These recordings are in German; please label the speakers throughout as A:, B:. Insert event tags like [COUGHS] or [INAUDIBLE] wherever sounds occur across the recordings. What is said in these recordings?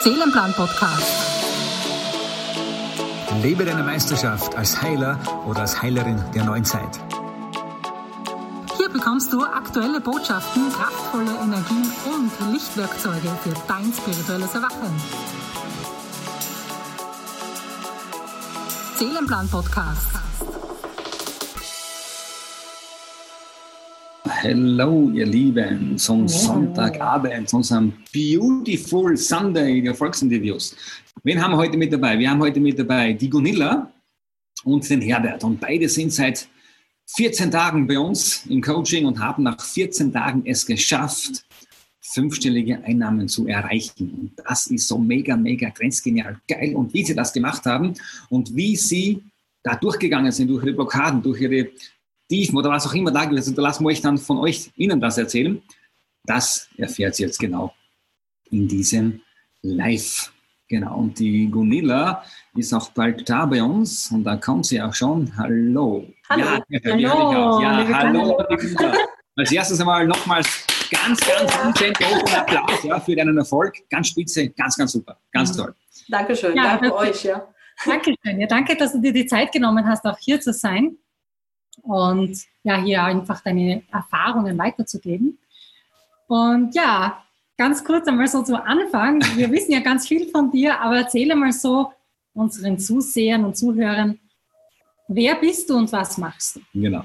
A: Seelenplan Podcast.
B: Lebe deine Meisterschaft als Heiler oder als Heilerin der neuen Zeit.
A: Hier bekommst du aktuelle Botschaften, kraftvolle Energien und Lichtwerkzeuge für dein spirituelles Erwachen. Seelenplan
B: Hallo, ihr Lieben, zum Sonntagabend, zu unserem Beautiful Sunday der Volksinterviews. Wen haben wir heute mit dabei? Wir haben heute mit dabei die Gunilla und den Herbert. Und beide sind seit 14 Tagen bei uns im Coaching und haben nach 14 Tagen es geschafft, fünfstellige Einnahmen zu erreichen. Und das ist so mega, mega grenzgenial geil. Und wie sie das gemacht haben und wie sie da durchgegangen sind, durch ihre Blockaden, durch ihre Tiefen oder was auch immer da gewesen ist, da lassen wir euch dann von euch, Ihnen das erzählen. Das erfährt sie jetzt genau in diesem Live. Genau, und die Gunilla ist auch bald da bei uns und da kommt sie auch schon. Hallo.
C: Hallo.
B: Ja, hallo. Ja, hallo. Als erstes einmal nochmals ganz, ganz umständlich Applaus ja, für deinen Erfolg. Ganz spitze, ganz, ganz super. Ganz mhm. toll.
C: Dankeschön. Ja, danke euch. Ja.
D: Dankeschön. Ja, danke, dass du dir die Zeit genommen hast, auch hier zu sein und ja, hier einfach deine Erfahrungen weiterzugeben. Und ja, ganz kurz einmal so zu Anfang. Wir wissen ja ganz viel von dir, aber erzähle mal so unseren Zusehern und Zuhörern, wer bist du und was machst du?
B: Genau.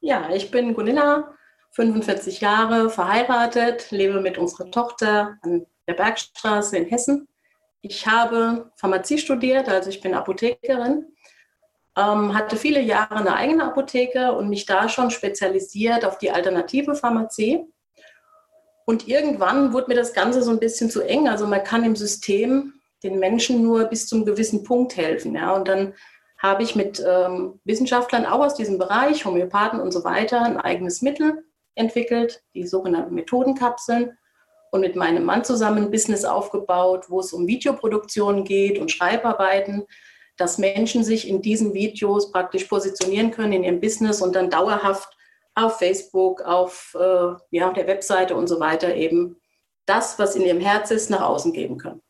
C: Ja, ich bin Gunilla, 45 Jahre, verheiratet, lebe mit unserer Tochter an der Bergstraße in Hessen. Ich habe Pharmazie studiert, also ich bin Apothekerin ähm, hatte viele Jahre eine eigene Apotheke und mich da schon spezialisiert auf die alternative Pharmazie. Und irgendwann wurde mir das Ganze so ein bisschen zu eng. Also man kann im System den Menschen nur bis zum gewissen Punkt helfen. Ja? Und dann habe ich mit ähm, Wissenschaftlern auch aus diesem Bereich, Homöopathen und so weiter, ein eigenes Mittel entwickelt, die sogenannten Methodenkapseln. Und mit meinem Mann zusammen ein Business aufgebaut, wo es um Videoproduktion geht und Schreibarbeiten dass Menschen sich in diesen Videos praktisch positionieren können in ihrem Business und dann dauerhaft auf Facebook, auf äh, ja, der Webseite und so weiter eben das, was in ihrem Herz ist, nach außen geben können.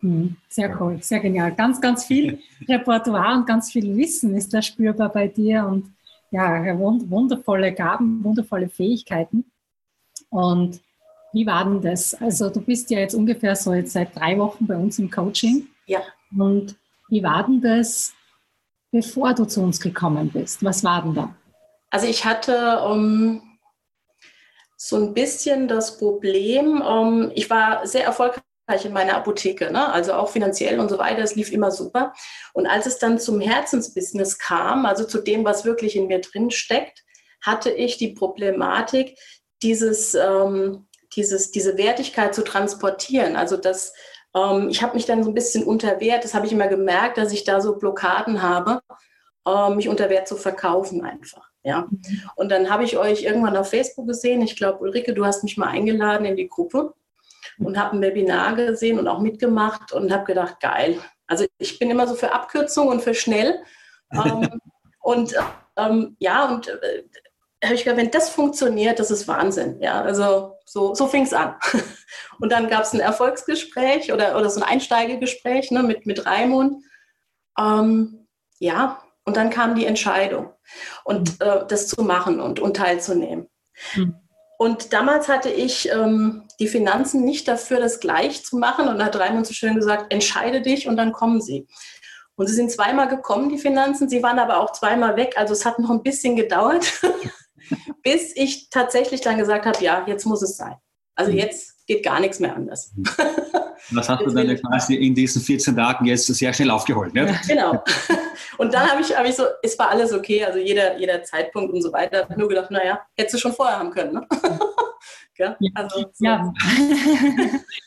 D: Hm, sehr cool, sehr genial. Ganz, ganz viel Repertoire und ganz viel Wissen ist da spürbar bei dir und ja, wundervolle Gaben, wundervolle Fähigkeiten. Und wie war denn das? Also du bist ja jetzt ungefähr so jetzt seit drei Wochen bei uns im Coaching.
C: Ja.
D: Und wie war denn das, bevor du zu uns gekommen bist? Was war denn da?
C: Also ich hatte um, ähm, so ein bisschen das Problem, um, ähm, ich war sehr erfolgreich in meiner Apotheke, ne? also auch finanziell und so weiter, es lief immer super. Und als es dann zum Herzensbusiness kam, also zu dem, was wirklich in mir drin steckt, hatte ich die Problematik, dieses, ähm, dieses, diese Wertigkeit zu transportieren. Also dass ähm, ich habe mich dann so ein bisschen unterwehrt. Das habe ich immer gemerkt, dass ich da so Blockaden habe, äh, mich unter Wert zu verkaufen einfach. Ja. Mhm. Und dann habe ich euch irgendwann auf Facebook gesehen. Ich glaube, Ulrike, du hast mich mal eingeladen in die Gruppe und habe ein Webinar gesehen und auch mitgemacht und habe gedacht, geil. Also ich bin immer so für Abkürzung und für schnell. ähm, [LAUGHS] und ähm, ja, und äh, habe ich gedacht, wenn das funktioniert, das ist Wahnsinn. Ja, also so, so fing es an. [LAUGHS] Und dann gab es ein Erfolgsgespräch oder, oder so ein Einsteigegespräch ne, mit, mit Raimund. Ähm, ja, und dann kam die Entscheidung, und mhm. äh, das zu machen und, und teilzunehmen. Mhm. Und damals hatte ich ähm, die Finanzen nicht dafür, das gleich zu machen. Und da hat Raimund so schön gesagt, entscheide dich und dann kommen sie. Und sie sind zweimal gekommen, die Finanzen. Sie waren aber auch zweimal weg. Also es hat noch ein bisschen gedauert. [LAUGHS] [LAUGHS] bis ich tatsächlich dann gesagt habe, ja, jetzt muss es sein. Also mhm. jetzt geht gar nichts mehr anders. Mhm.
B: Was hast du dann quasi in diesen 14 Tagen jetzt sehr schnell aufgeholt? Ne? [LAUGHS]
C: Genau. Und dann habe ich, hab ich so, es war alles okay, also jeder, jeder Zeitpunkt und so weiter. Ich nur gedacht, naja, hättest du schon vorher haben können. Ne? [LAUGHS]
D: ja, also, so. ja.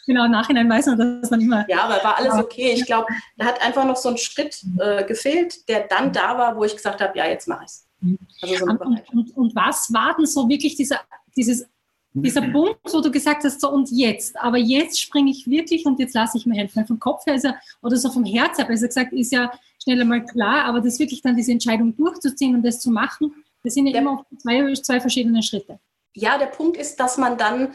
D: genau, im Nachhinein weiß man das dann immer.
C: Ja, aber war alles okay. Ich glaube, da hat einfach noch so ein Schritt äh, gefehlt, der dann da war, wo ich gesagt habe, ja, jetzt mache ich es.
D: Also so und, und, und, was war denn so wirklich dieser, dieses, dieser mhm. Punkt, wo du gesagt hast, so und jetzt, aber jetzt springe ich wirklich und jetzt lasse ich mir helfen. Vom Kopf her ist ja, oder so vom Herz her besser gesagt, ist ja schnell einmal klar, aber das wirklich dann diese Entscheidung durchzuziehen und das zu machen, das sind ja, ja. immer zwei, zwei verschiedene Schritte.
C: Ja, der Punkt ist, dass man dann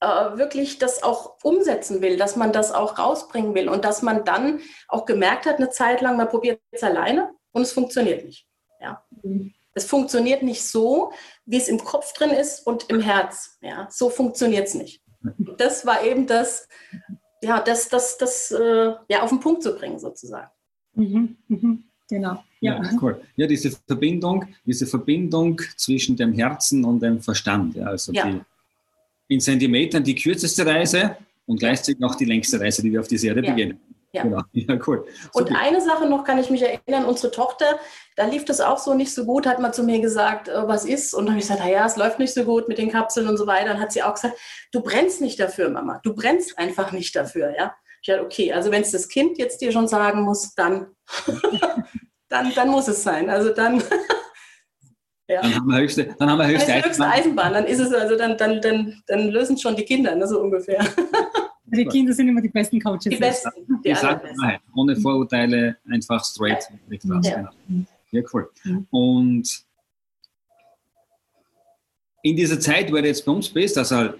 C: äh, wirklich das auch umsetzen will, dass man das auch rausbringen will und dass man dann auch gemerkt hat, eine Zeit lang, man probiert es alleine und es funktioniert nicht. Ja. Mhm. Es funktioniert nicht so, wie es im Kopf drin ist und im Herz. Ja. So funktioniert es nicht. Das war eben das, ja, das, das, das äh, ja, auf den Punkt zu bringen, sozusagen.
D: Mhm, mhm, genau.
B: Ja. ja. cool. Ja, diese Verbindung, diese Verbindung zwischen dem Herzen und dem Verstand. Ja, also ja. Die, in Zentimetern die kürzeste Reise und gleichzeitig noch die längste Reise, die wir auf dieser Erde ja. beginnen.
C: Ja. Genau. [LAUGHS] ja, cool. Super. Und eine Sache noch kann ich mich erinnern, unsere Tochter, da lief das auch so nicht so gut, hat man zu mir gesagt, äh, was ist? Und dann habe ich gesagt, naja, es läuft nicht so gut mit den Kapseln und so weiter. Dann hat sie auch gesagt, du brennst nicht dafür, Mama. Du brennst einfach nicht dafür, ja. Ich dachte, okay, also wenn es das Kind jetzt dir schon sagen muss, dann, [LAUGHS] dann, dann muss es sein. Also dann. [LAUGHS]
B: ja. Dann haben wir höchste, dann haben wir höchste,
C: Eisenbahn. höchste Eisenbahn. Dann ist es also, dann, dann, dann, dann lösen es schon die Kinder, ne, so ungefähr.
D: Die Kinder sind immer die besten Coaches.
C: Die besten.
B: Die die ohne Vorurteile, einfach straight. Ja. ja. Genau. ja, cool. Und in dieser Zeit, wo du jetzt bei uns bist, also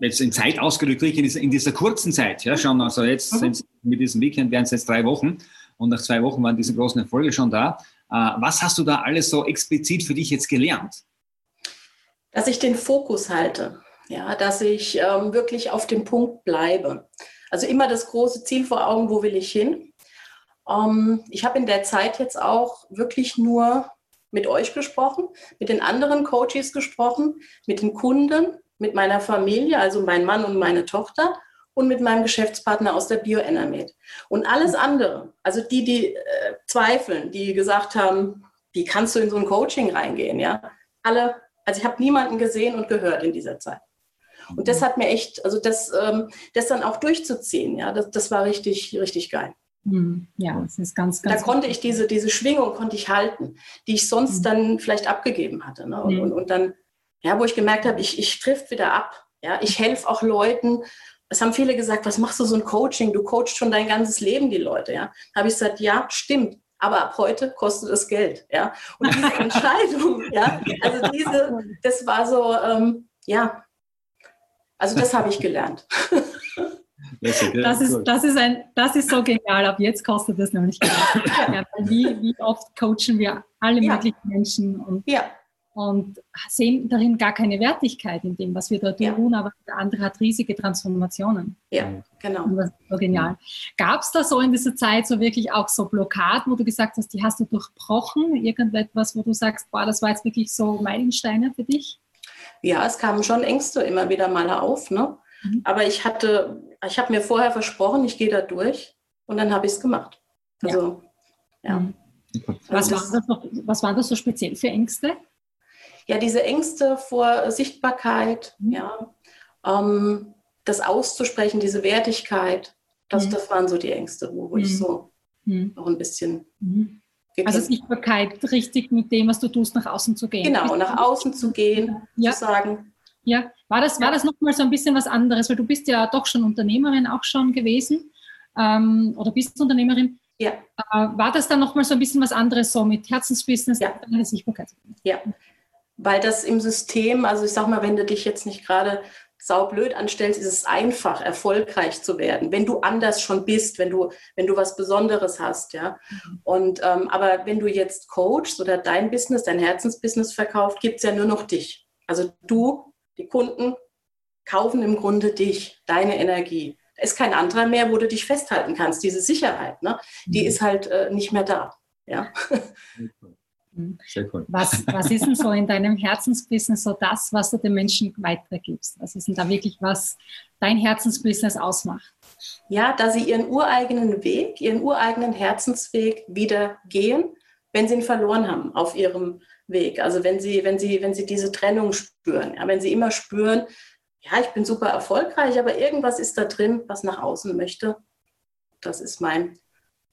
B: jetzt in Zeit ausgedrückt, in dieser, in dieser kurzen Zeit, ja, schon, also jetzt mhm. mit diesem Weekend wären es jetzt drei Wochen und nach zwei Wochen waren diese großen Erfolge schon da. Äh, was hast du da alles so explizit für dich jetzt gelernt?
C: Dass ich den Fokus halte, ja, dass ich ähm, wirklich auf dem Punkt bleibe. Also immer das große Ziel vor Augen, wo will ich hin? Ähm, ich habe in der Zeit jetzt auch wirklich nur mit euch gesprochen, mit den anderen Coaches gesprochen, mit den Kunden, mit meiner Familie, also mein Mann und meine Tochter und mit meinem Geschäftspartner aus der BioEnermed. Und alles andere, also die, die äh, zweifeln, die gesagt haben, wie kannst du in so ein Coaching reingehen, ja, alle, also ich habe niemanden gesehen und gehört in dieser Zeit. Und das hat mir echt, also das, ähm, das dann auch durchzuziehen, ja, das, das war richtig, richtig geil.
D: Hm, ja, das ist ganz, ganz.
C: Da konnte ich diese, diese Schwingung konnte ich halten, die ich sonst mhm. dann vielleicht abgegeben hatte. Ne? Und, mhm. und, und, dann, ja, wo ich gemerkt habe, ich, ich triff wieder ab. Ja, ich helfe auch Leuten. Es haben viele gesagt, was machst du so ein Coaching? Du coachst schon dein ganzes Leben die Leute. Ja, da habe ich gesagt, ja, stimmt. Aber ab heute kostet es Geld. Ja, und diese [LAUGHS] Entscheidung, ja, also diese, das war so, ähm, ja, also das habe ich gelernt. [LAUGHS]
D: Das ist, das, ist ein, das ist so genial. Ab jetzt kostet es nämlich Geld. Ja, wie, wie oft coachen wir alle ja. möglichen Menschen und, ja. und sehen darin gar keine Wertigkeit in dem, was wir da tun, aber der andere hat riesige Transformationen.
C: Ja, genau.
D: Und das ist so genial. Gab es da so in dieser Zeit so wirklich auch so Blockaden, wo du gesagt hast, die hast du durchbrochen? Irgendetwas, wo du sagst, boah, das war jetzt wirklich so Meilensteine für dich?
C: Ja, es kamen schon Ängste immer wieder mal auf, ne? Mhm. Aber ich hatte, ich habe mir vorher versprochen, ich gehe da durch und dann habe ich es gemacht. Also, ja. ja. Mhm.
D: Was, also war das noch, was waren das so speziell für Ängste?
C: Ja, diese Ängste vor Sichtbarkeit, mhm. ja, ähm, das auszusprechen, diese Wertigkeit, das, mhm. das waren so die Ängste, wo, wo ich mhm. so mhm. noch ein bisschen
D: also Sichtbarkeit, richtig mit dem, was du tust, nach außen zu gehen.
C: Genau, nach außen zu gehen, ja. zu sagen.
D: Ja, war das, war das nochmal so ein bisschen was anderes, weil du bist ja doch schon Unternehmerin auch schon gewesen ähm, oder bist Unternehmerin.
C: Ja.
D: Äh, war das dann nochmal so ein bisschen was anderes, so mit Herzensbusiness,
C: ja. Sichtbarkeit? Ja, weil das im System, also ich sag mal, wenn du dich jetzt nicht gerade saublöd anstellst, ist es einfach, erfolgreich zu werden, wenn du anders schon bist, wenn du, wenn du was Besonderes hast, ja. Mhm. Und ähm, aber wenn du jetzt coachst oder dein Business, dein Herzensbusiness verkauft, gibt es ja nur noch dich. Also du, die Kunden kaufen im Grunde dich, deine Energie. Da ist kein anderer mehr, wo du dich festhalten kannst. Diese Sicherheit, ne? die mhm. ist halt äh, nicht mehr da. Ja.
D: Sehr cool. Was, was ist denn so in deinem Herzensbusiness so das, was du den Menschen weitergibst? Was ist denn da wirklich, was dein Herzensbusiness ausmacht?
C: Ja, dass sie ihren ureigenen Weg, ihren ureigenen Herzensweg wieder gehen, wenn sie ihn verloren haben auf ihrem Weg. Also wenn sie, wenn sie, wenn sie diese Trennung spüren, ja, wenn sie immer spüren, ja, ich bin super erfolgreich, aber irgendwas ist da drin, was nach außen möchte. Das ist mein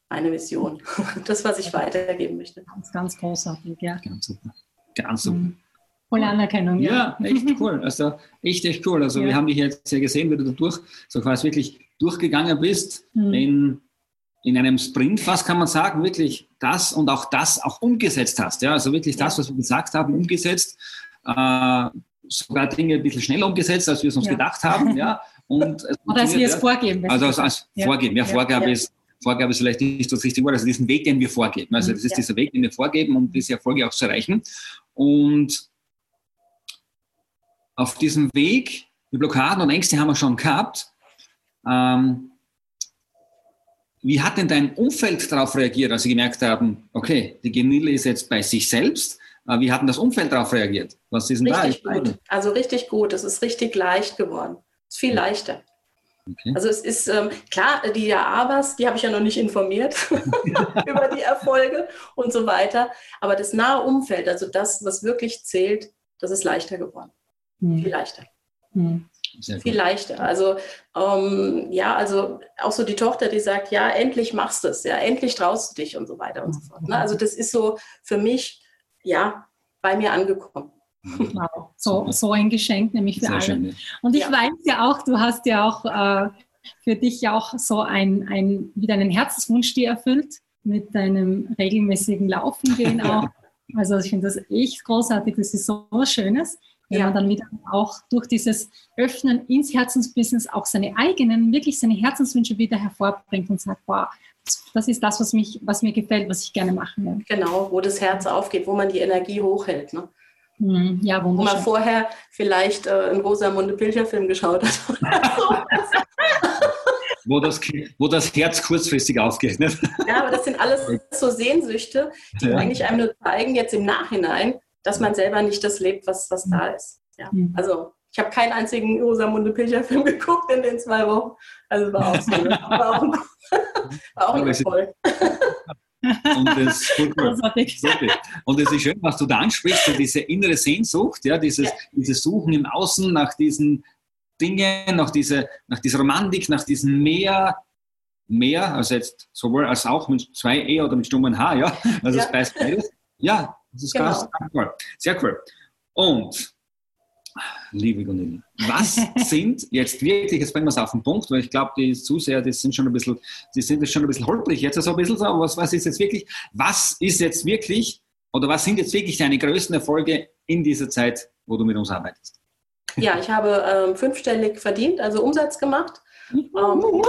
C: meine Vision. [LAUGHS] Das, was ich weitergeben möchte.
D: Ganz, ganz großartig, ja.
B: Ganz super. Ganz super. Mhm.
D: Volle Anerkennung.
B: Ja, ja echt cool. Also echt, echt cool. Also ja. wir haben dich jetzt ja gesehen, wie du da durch, so quasi wirklich durchgegangen bist mhm. in, in einem Sprint, was kann man sagen, wirklich das und auch das auch umgesetzt hast. Ja, also wirklich das, was wir gesagt haben, umgesetzt. Äh, sogar Dinge ein bisschen schneller umgesetzt, als wir es uns ja. gedacht haben. Ja.
D: Und es Oder als wir es vorgeben.
B: Also als, als ja. Vorgeben. Ja, Vorgabe, Ist, Vorgabe ist vielleicht nicht das richtige Wort. Also diesen Weg, den wir vorgeben. Also das ist dieser Weg, den wir vorgeben, um diese Erfolge auch zu erreichen. Und auf diesem Weg, die Blockaden und Ängste haben wir schon gehabt. Ähm, wie hat denn dein Umfeld darauf reagiert, als sie gemerkt haben, okay, die Genille ist jetzt bei sich selbst? Äh, wie hat denn das Umfeld darauf reagiert?
C: Was ist denn richtig da? Gut. Also richtig gut. Es ist richtig leicht geworden. Es ist viel leichter. Okay. Also es ist ähm, klar, die Abas, die habe ich ja noch nicht informiert [LAUGHS] über die Erfolge und so weiter. Aber das nahe Umfeld, also das, was wirklich zählt, das ist leichter geworden. Hm. Viel leichter. Hm. Viel leichter. Also ähm, ja, also auch so die Tochter, die sagt, ja, endlich machst du es, ja, endlich traust du dich und so weiter und so fort. Ne? Also das ist so für mich, ja, bei mir angekommen.
D: Wow, so, so ein Geschenk, nämlich für Sehr alle. Schön, Und ich ja. weiß ja auch, du hast ja auch äh, für dich ja auch so ein, ein, wieder einen Herzenswunsch dir erfüllt mit deinem regelmäßigen Laufen gehen [LAUGHS] auch. Also ich finde das echt großartig, das ist so was Schönes wenn ja. man dann wieder auch durch dieses Öffnen ins Herzensbusiness auch seine eigenen, wirklich seine Herzenswünsche wieder hervorbringt und sagt, wow, das ist das, was, mich, was mir gefällt, was ich gerne machen will.
C: Genau, wo das Herz aufgeht, wo man die Energie hochhält. Ne?
D: Mhm, ja. Wo
C: man vorher vielleicht äh, einen Rosamunde Pilcher-Film geschaut hat. [LAUGHS]
B: wo, das, wo das Herz kurzfristig aufgeht. Ne?
C: Ja, aber das sind alles so Sehnsüchte, die ja. eigentlich einem nur zeigen, jetzt im Nachhinein, dass man selber nicht das lebt, was, was da ist. Ja. Mhm. Also ich habe keinen einzigen Rosamunde Pilcher-Film [LAUGHS] geguckt in den zwei Wochen. Also war auch so. Ne? War auch, [LAUGHS] war auch ein Erfolg.
B: Und das, [LAUGHS] und es ist schön, was du da ansprichst, diese innere Sehnsucht, ja, dieses, ja. dieses Suchen im Außen nach diesen Dingen, nach dieser, nach dieser Romantik, nach diesem Meer, mehr, also jetzt sowohl als auch mit zwei E oder mit stummen H, ja, also ja. es beides. Ja, das ist genau. ganz cool. Sehr cool. Und, liebe Gunilla, was sind jetzt wirklich, jetzt bringen wir es auf den Punkt, weil ich glaube, die Zuseher, die sind schon ein bisschen, die sind jetzt schon ein bisschen holprig jetzt, also ein bisschen so, aber was, was ist jetzt wirklich, was ist jetzt wirklich, oder was sind jetzt wirklich deine größten Erfolge in dieser Zeit, wo du mit uns arbeitest?
C: Ja, ich habe ähm, fünfstellig verdient, also Umsatz gemacht. Ähm,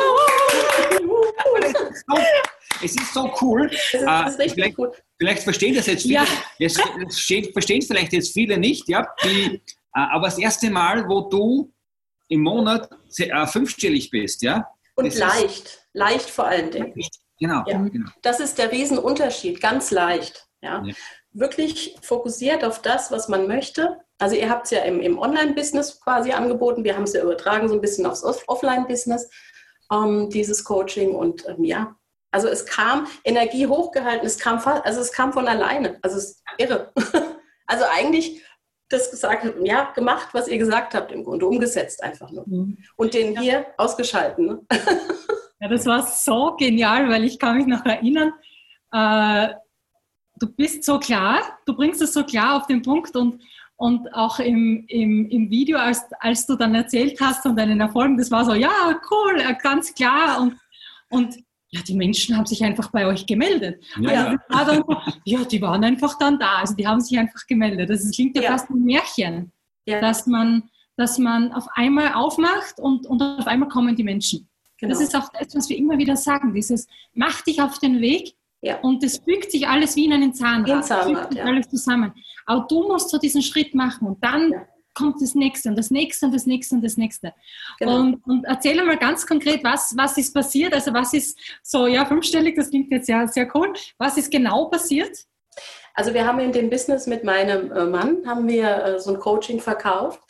B: es ist so cool. Es ist, das ist richtig cool. Vielleicht verstehen das jetzt viele, ja. jetzt, verstehen vielleicht jetzt viele nicht, ja, die, aber das erste Mal, wo du im Monat äh, fünfstellig bist, ja.
C: Und leicht, leicht vor allen Dingen.
B: Genau,
C: ja.
B: genau.
C: Das ist der Riesenunterschied, ganz leicht. Ja. ja. Wirklich fokussiert auf das, was man möchte. Also ihr habt es ja im, im Online-Business quasi angeboten, wir haben es ja übertragen so ein bisschen aufs Offline-Business, ähm, dieses Coaching. Und ähm, ja, also es kam Energie hochgehalten, es kam fast, also es kam von alleine. Also es ist irre. [LAUGHS] Also eigentlich das gesagt, ja, gemacht, was ihr gesagt habt im Grunde, umgesetzt einfach nur. Mhm. Und den ja. hier ausgeschalten. Ne? [LAUGHS]
D: Ja, das war so genial, weil ich kann mich noch erinnern, äh, du bist so klar, du bringst es so klar auf den Punkt und, und auch im, im, im Video, als, als du dann erzählt hast von deinen Erfolgen, das war so, ja, cool, ganz klar und, und ja, die Menschen haben sich einfach bei euch gemeldet. Ja, also dann, ja die waren einfach dann da. Also die haben sich einfach gemeldet. Das klingt ja, ja. fast ein Märchen, ja. dass, man, dass man auf einmal aufmacht und, und auf einmal kommen die Menschen. Genau. Das ist auch das, was wir immer wieder sagen. Dieses, mach dich auf den Weg ja. und es fügt sich alles wie in einen Zahnrad. In Zahnrad ja. alles zusammen. Aber du musst so diesen Schritt machen und dann kommt das nächste und das nächste und das nächste und das nächste. Genau. Und, und erzähl mal ganz konkret, was, was ist passiert? Also was ist so, ja, fünfstellig, das klingt jetzt ja sehr cool. Was ist genau passiert?
C: Also wir haben in dem Business mit meinem äh, Mann, haben wir äh, so ein Coaching verkauft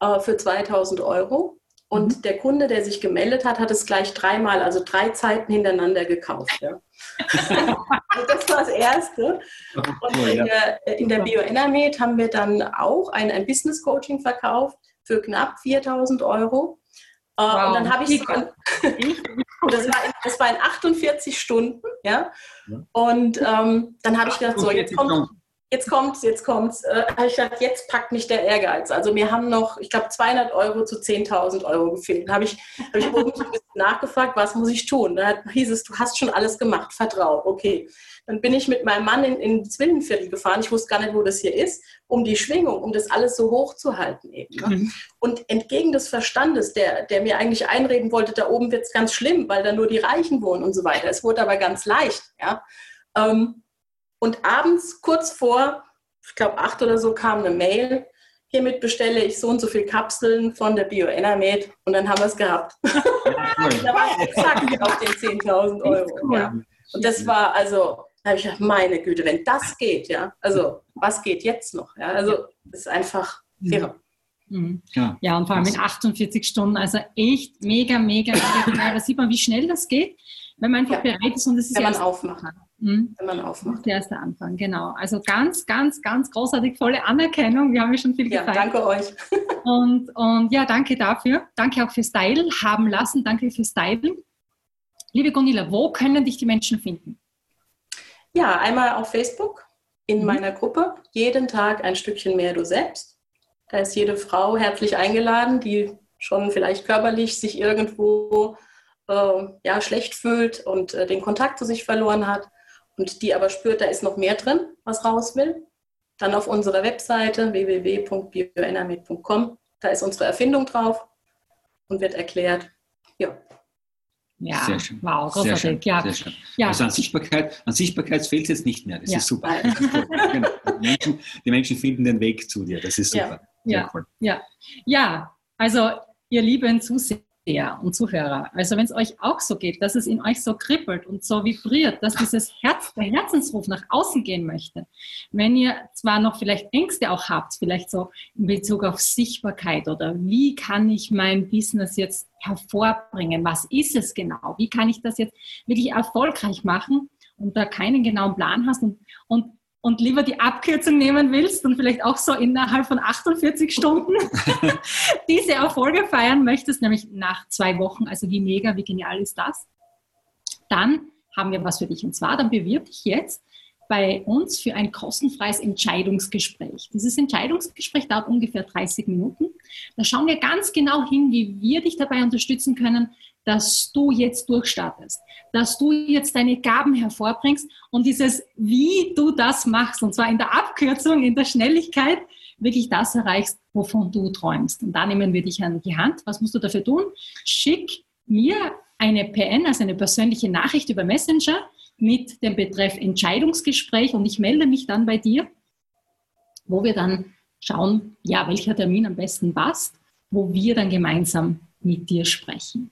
C: äh, für 2000 Euro. Und mhm. der Kunde, der sich gemeldet hat, hat es gleich dreimal, also drei Zeiten hintereinander gekauft. Ja. [LAUGHS] also das war das Erste. Und in der, in der BioEnermed haben wir dann auch ein, ein Business Coaching verkauft für knapp 4000 Euro. Wow. Äh, und dann habe ich so ein, [LAUGHS] das, war in, das war in 48 Stunden, ja. Und ähm, dann habe ich gedacht, so jetzt kommt. Jetzt kommt's, jetzt kommt's. Äh, ich dachte, jetzt packt mich der Ehrgeiz. Also wir haben noch, ich glaube, 200 Euro zu 10.000 Euro gefehlt. Habe ich, hab ich oben ein bisschen nachgefragt, was muss ich tun? Da hieß es, du hast schon alles gemacht, vertrau. Okay. Dann bin ich mit meinem Mann in, in Zwillenviertel gefahren. Ich wusste gar nicht, wo das hier ist, um die Schwingung, um das alles so hoch zu halten eben. Ne? Mhm. Und entgegen des Verstandes, der, der mir eigentlich einreden wollte, da oben wird's ganz schlimm, weil da nur die Reichen wohnen und so weiter. Es wurde aber ganz leicht. Ja. Ähm, und abends, kurz vor, ich glaube, acht oder so, kam eine Mail. Hiermit bestelle ich so und so viele Kapseln von der BioEnermed und dann haben wir es gehabt. [LAUGHS] da war ich exakt auf den 10.000 Euro. Cool. Ja. Und das war also, da habe ich gedacht, meine Güte, wenn das geht, ja, also was geht jetzt noch? Ja, also das ist einfach irre.
D: Mhm. Ja. ja, und vor allem in 48 Stunden, also echt mega, mega, mega. Da sieht man, wie schnell das geht, wenn man einfach ja. bereit ist und es ist
C: wenn man aufmacht. Mhm. Wenn man aufmacht.
D: Der erste Anfang, genau. Also ganz, ganz, ganz großartig, volle Anerkennung. Wir haben ja schon viel
C: ja, gefeiert. Danke euch. [LAUGHS]
D: und, und ja, danke dafür. Danke auch fürs Teilen haben lassen. Danke fürs Teilen. Liebe Gunilla, wo können dich die Menschen finden?
C: Ja, einmal auf Facebook in mhm. meiner Gruppe. Jeden Tag ein Stückchen mehr du selbst. Da ist jede Frau herzlich eingeladen, die schon vielleicht körperlich sich irgendwo äh, ja, schlecht fühlt und äh, den Kontakt zu sich verloren hat und die aber spürt, da ist noch mehr drin, was raus will, dann auf unserer Webseite www.bioenermed.com, da ist unsere Erfindung drauf und wird erklärt, ja.
D: Ja, sehr schön. wow, großartig. Sehr schön, ja. Sehr
B: schön. Ja. Also an Sichtbarkeit, an Sichtbarkeit fehlt es jetzt nicht mehr. Das ja. ist super. Das ist genau. die, Menschen, die, Menschen, finden den Weg zu dir. Das ist super.
D: Ja, cool. ja. ja. also ihr lieben Zuseher, Zuseher und Zuhörer, also wenn es euch auch so geht, dass es in euch so kribbelt und so vibriert, dass dieses Herz, der Herzensruf nach außen gehen möchte, wenn ihr zwar noch vielleicht Ängste auch habt, vielleicht so in Bezug auf Sichtbarkeit oder wie kann ich mein Business jetzt hervorbringen, was ist es genau, wie kann ich das jetzt wirklich erfolgreich machen und da keinen genauen Plan hast und, und und lieber die Abkürzung nehmen willst und vielleicht auch so innerhalb von 48 Stunden [LAUGHS] diese Erfolge feiern möchtest, nämlich nach zwei Wochen, also wie mega, wie genial ist das, dann haben wir was für dich. Und zwar, dann bewirb dich jetzt bei uns für ein kostenfreies Entscheidungsgespräch. Dieses Entscheidungsgespräch dauert ungefähr 30 Minuten. Da schauen wir ganz genau hin, wie wir dich dabei unterstützen können, dass du jetzt durchstartest, dass du jetzt deine Gaben hervorbringst und dieses, wie du das machst, und zwar in der Abkürzung, in der Schnelligkeit, wirklich das erreichst, wovon du träumst. Und da nehmen wir dich an die Hand. Was musst du dafür tun? Schick mir eine PN, also eine persönliche Nachricht über Messenger mit dem Betreff Entscheidungsgespräch und ich melde mich dann bei dir, wo wir dann schauen, ja, welcher Termin am besten passt, wo wir dann gemeinsam mit dir sprechen.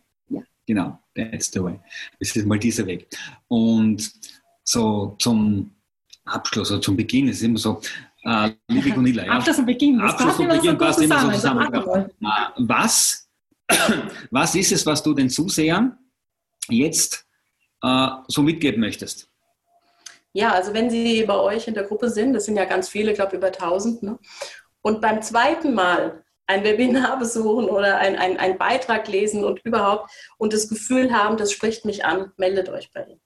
B: Genau, that's the way. Das ist mal dieser Weg. Und so zum Abschluss oder zum Beginn ist immer so, äh, liebe [LAUGHS] Gunilla,
D: ja, Abschluss und Beginn,
B: das Abschluss und Beginn passt immer so zusammen. Äh, was, [COUGHS] was ist es, was du den Zusehern jetzt äh, so mitgeben möchtest?
C: Ja, also wenn sie bei euch in der Gruppe sind, das sind ja ganz viele, ich glaube über 1000, ne? und beim zweiten Mal ein Webinar besuchen oder ein, ein, einen Beitrag lesen und überhaupt und das Gefühl haben, das spricht mich an, meldet euch bei ihm.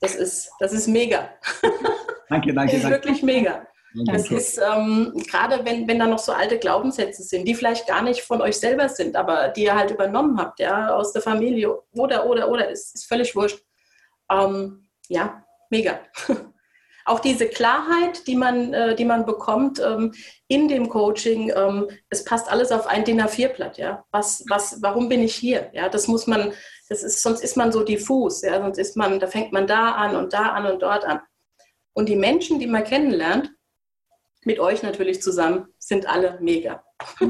C: Das ist, das ist mega. [LAUGHS]
B: Danke, danke.
C: Das ist wirklich mega. Das ist ähm, gerade, wenn, wenn da noch so alte Glaubenssätze sind, die vielleicht gar nicht von euch selber sind, aber die ihr halt übernommen habt, ja, aus der Familie oder, oder, oder, ist, ist völlig wurscht. Ähm, ja, mega. [LAUGHS] auch diese Klarheit, die man, äh, die man bekommt ähm, in dem Coaching, ähm, es passt alles auf ein DIN A4-Blatt. Ja? Was, was, warum bin ich hier? Ja, das muss man, das ist, sonst ist man so diffus. Ja? Sonst ist man, da fängt man da an und da an und dort an. Und die Menschen, die man kennenlernt, mit euch natürlich zusammen, sind alle mega. [LAUGHS]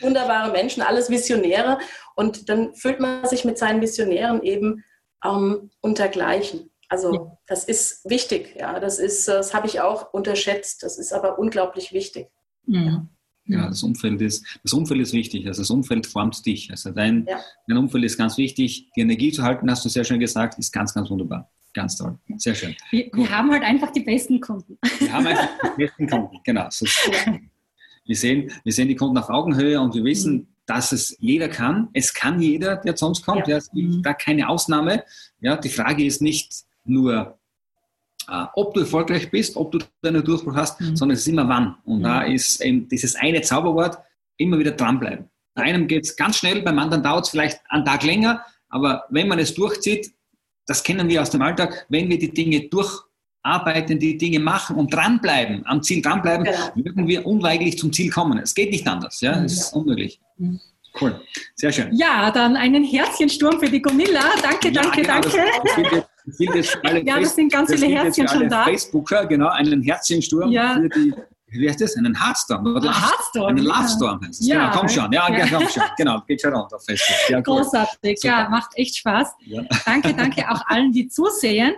C: Wunderbare Menschen, alles Visionäre. Und dann fühlt man sich mit seinen Visionären eben ähm, untergleichen. Also ja. das ist wichtig, ja. Das ist, das habe ich auch unterschätzt. Das ist aber unglaublich wichtig.
B: Mhm. Ja, das Umfeld ist, das Umfeld ist wichtig. Also das Umfeld formt dich. Also dein, ja. dein Umfeld ist ganz wichtig. Die Energie zu halten, hast du sehr schön gesagt, ist ganz, ganz wunderbar. Ganz toll. Sehr schön.
D: Wir, wir haben halt einfach die besten Kunden.
B: Wir haben einfach die besten Kunden, genau. So wir, sehen, wir sehen die Kunden auf Augenhöhe und wir wissen, mhm. dass es jeder kann. Es kann jeder, der zu uns kommt. Ja. Gibt da keine Ausnahme. Ja, die Frage ist nicht, nur, äh, ob du erfolgreich bist, ob du deinen Durchbruch hast, mhm. sondern es ist immer wann. Und mhm. da ist eben dieses eine Zauberwort, immer wieder dranbleiben. Bei einem geht es ganz schnell, beim anderen dauert es vielleicht einen Tag länger, aber wenn man es durchzieht, das kennen wir aus dem Alltag, wenn wir die Dinge durcharbeiten, die Dinge machen und dranbleiben, am Ziel dranbleiben, genau. werden wir unweigerlich zum Ziel kommen. Es geht nicht anders, ja, es ist unmöglich. Mhm. Cool, sehr schön.
D: Ja, dann einen Herzchensturm für die Gonilla. Danke, ja, danke, genau, danke. Das,
B: das, [LAUGHS] das ja,
D: das sind ganz viele Herzchen schon da.
B: Facebooker, genau, einen Herzchensturm ja. für die wie heißt das? Einen Heartstorm oder
D: ah, Heartstorm,
B: einen Love Storm heißt es. Ja, genau, komm schon. Ja, ja. komm schon. Genau, geht schon runter auf Facebook.
D: Ja, cool. Großartig, Super. ja, macht echt Spaß. Ja. Danke, danke auch allen, die zusehen.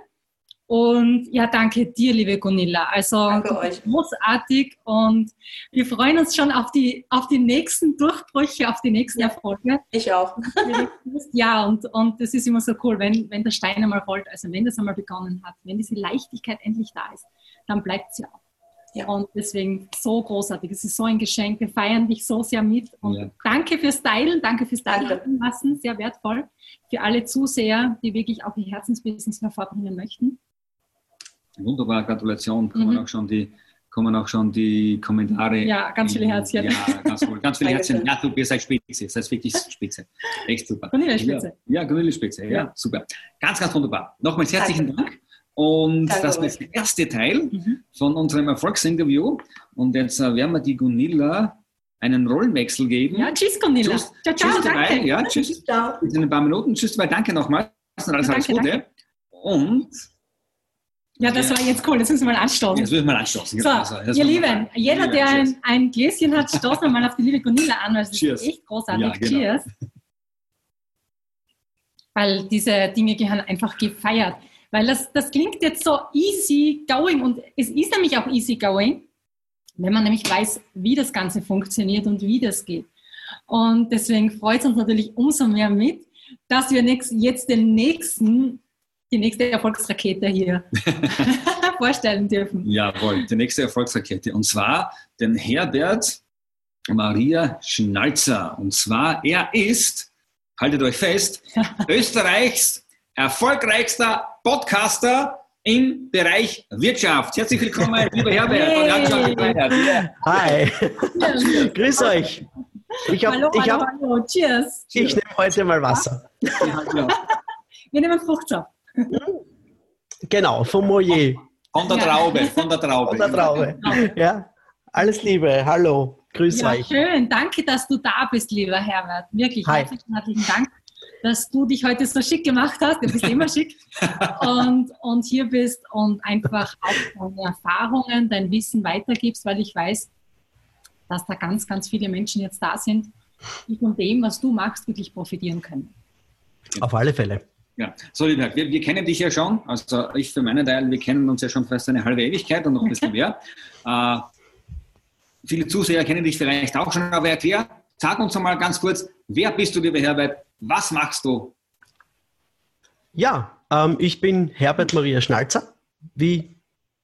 D: Und ja, danke dir, liebe Gunilla. Also großartig und wir freuen uns schon auf die, auf die nächsten Durchbrüche, auf die nächsten ja, Erfolge.
C: Ich auch. [LAUGHS]
D: Ja, und, und das ist immer so cool, wenn, wenn der Stein einmal rollt, also wenn das einmal begonnen hat, wenn diese Leichtigkeit endlich da ist, dann bleibt sie auch. Ja. Und deswegen so großartig. Es ist so ein Geschenk. Wir feiern dich so sehr mit. Und ja. danke fürs Teilen, danke fürs Teilen lassen. Sehr wertvoll für alle Zuseher, die wirklich auch ihr Herzensbusiness hervorbringen möchten.
B: Wunderbar, Gratulation. Kommen, mhm. auch schon die, kommen auch schon die Kommentare.
D: Ja, ganz viele Herzchen.
B: Ja, ganz, cool. ganz viele [LAUGHS] Herzchen. Ja, du bist halt Spitze. Das heißt wirklich Spitze. Echt super.
D: Cornelia Spitze.
B: Ja, ja Cornelia Spitze. Ja, ja, super. Ganz, ganz wunderbar. Nochmals herzlichen Danke. Dank. Und Danke das ist der erste Teil mhm. von unserem Erfolgsinterview. Und jetzt äh, werden wir die Gunilla einen Rollenwechsel geben.
D: Ja, tschüss Gunilla. Tschüss,
B: ciao, ciao, tschüss dabei. Danke. Ja, tschüss. Ciao. Bis in ein paar Minuten. Tschüss dabei. Danke nochmal. Alles, alles Gute. Danke. Und
D: ja, das war jetzt cool. Das müssen wir mal anstoßen.
B: Jetzt müssen wir mal anstoßen.
D: So, also, ihr Lieben, jeder, der ein, ein, Gläschen hat, stoßen wir mal auf die liebe Gunilla an, weil es ist echt großartig. Ja, genau. Cheers. Weil diese Dinge gehören einfach gefeiert. Weil das, das klingt jetzt so easy going und es ist nämlich auch easy going, wenn man nämlich weiß, wie das Ganze funktioniert und wie das geht. Und deswegen freut es uns natürlich umso mehr mit, dass wir jetzt den nächsten, die nächste Erfolgsrakete hier [LAUGHS] [LAUGHS] vorstellen dürfen.
B: Jawohl, die nächste Erfolgsrakete. Und zwar den Herbert Maria Schnalzer. Und zwar, er ist, haltet euch fest, [LAUGHS] Österreichs erfolgreichster Podcaster im Bereich Wirtschaft. Herzlich willkommen, lieber Herbert.
E: Hey. Hi, grüß euch. Ich, hab, hallo, ich, hab, hallo, Cheers. Ich nehme heute mal Wasser.
D: Wir nehmen Fruchtsaft.
E: Genau, vom Moyer.
B: Von der Traube, von der Traube.
E: Von der Traube. Ja, alles Liebe, hallo, grüß ja, euch.
D: Schön, danke, dass du da bist, lieber Herbert. Wirklich, Hi. herzlichen, herzlichen Dank dass du dich heute so schick gemacht hast. Du bist immer schick. Und, und hier bist und einfach auch deine Erfahrungen, dein Wissen weitergibst, weil ich weiß, dass da ganz, ganz viele Menschen jetzt da sind, die von dem, was du machst, wirklich profitieren können.
E: Auf alle Fälle.
B: Ja, so lieber, wir, wir kennen dich ja schon, also ich für meinen Teil, wir kennen uns ja schon fast eine halbe Ewigkeit und noch ein [LAUGHS] bisschen mehr. äh, viele Zuseher kennen dich vielleicht auch schon, aber erklär, sag uns einmal ganz kurz, wer bist du, lieber Herbert, was machst du?
E: Ja, ähm, ich bin Herbert Maria Schnalzer. Wie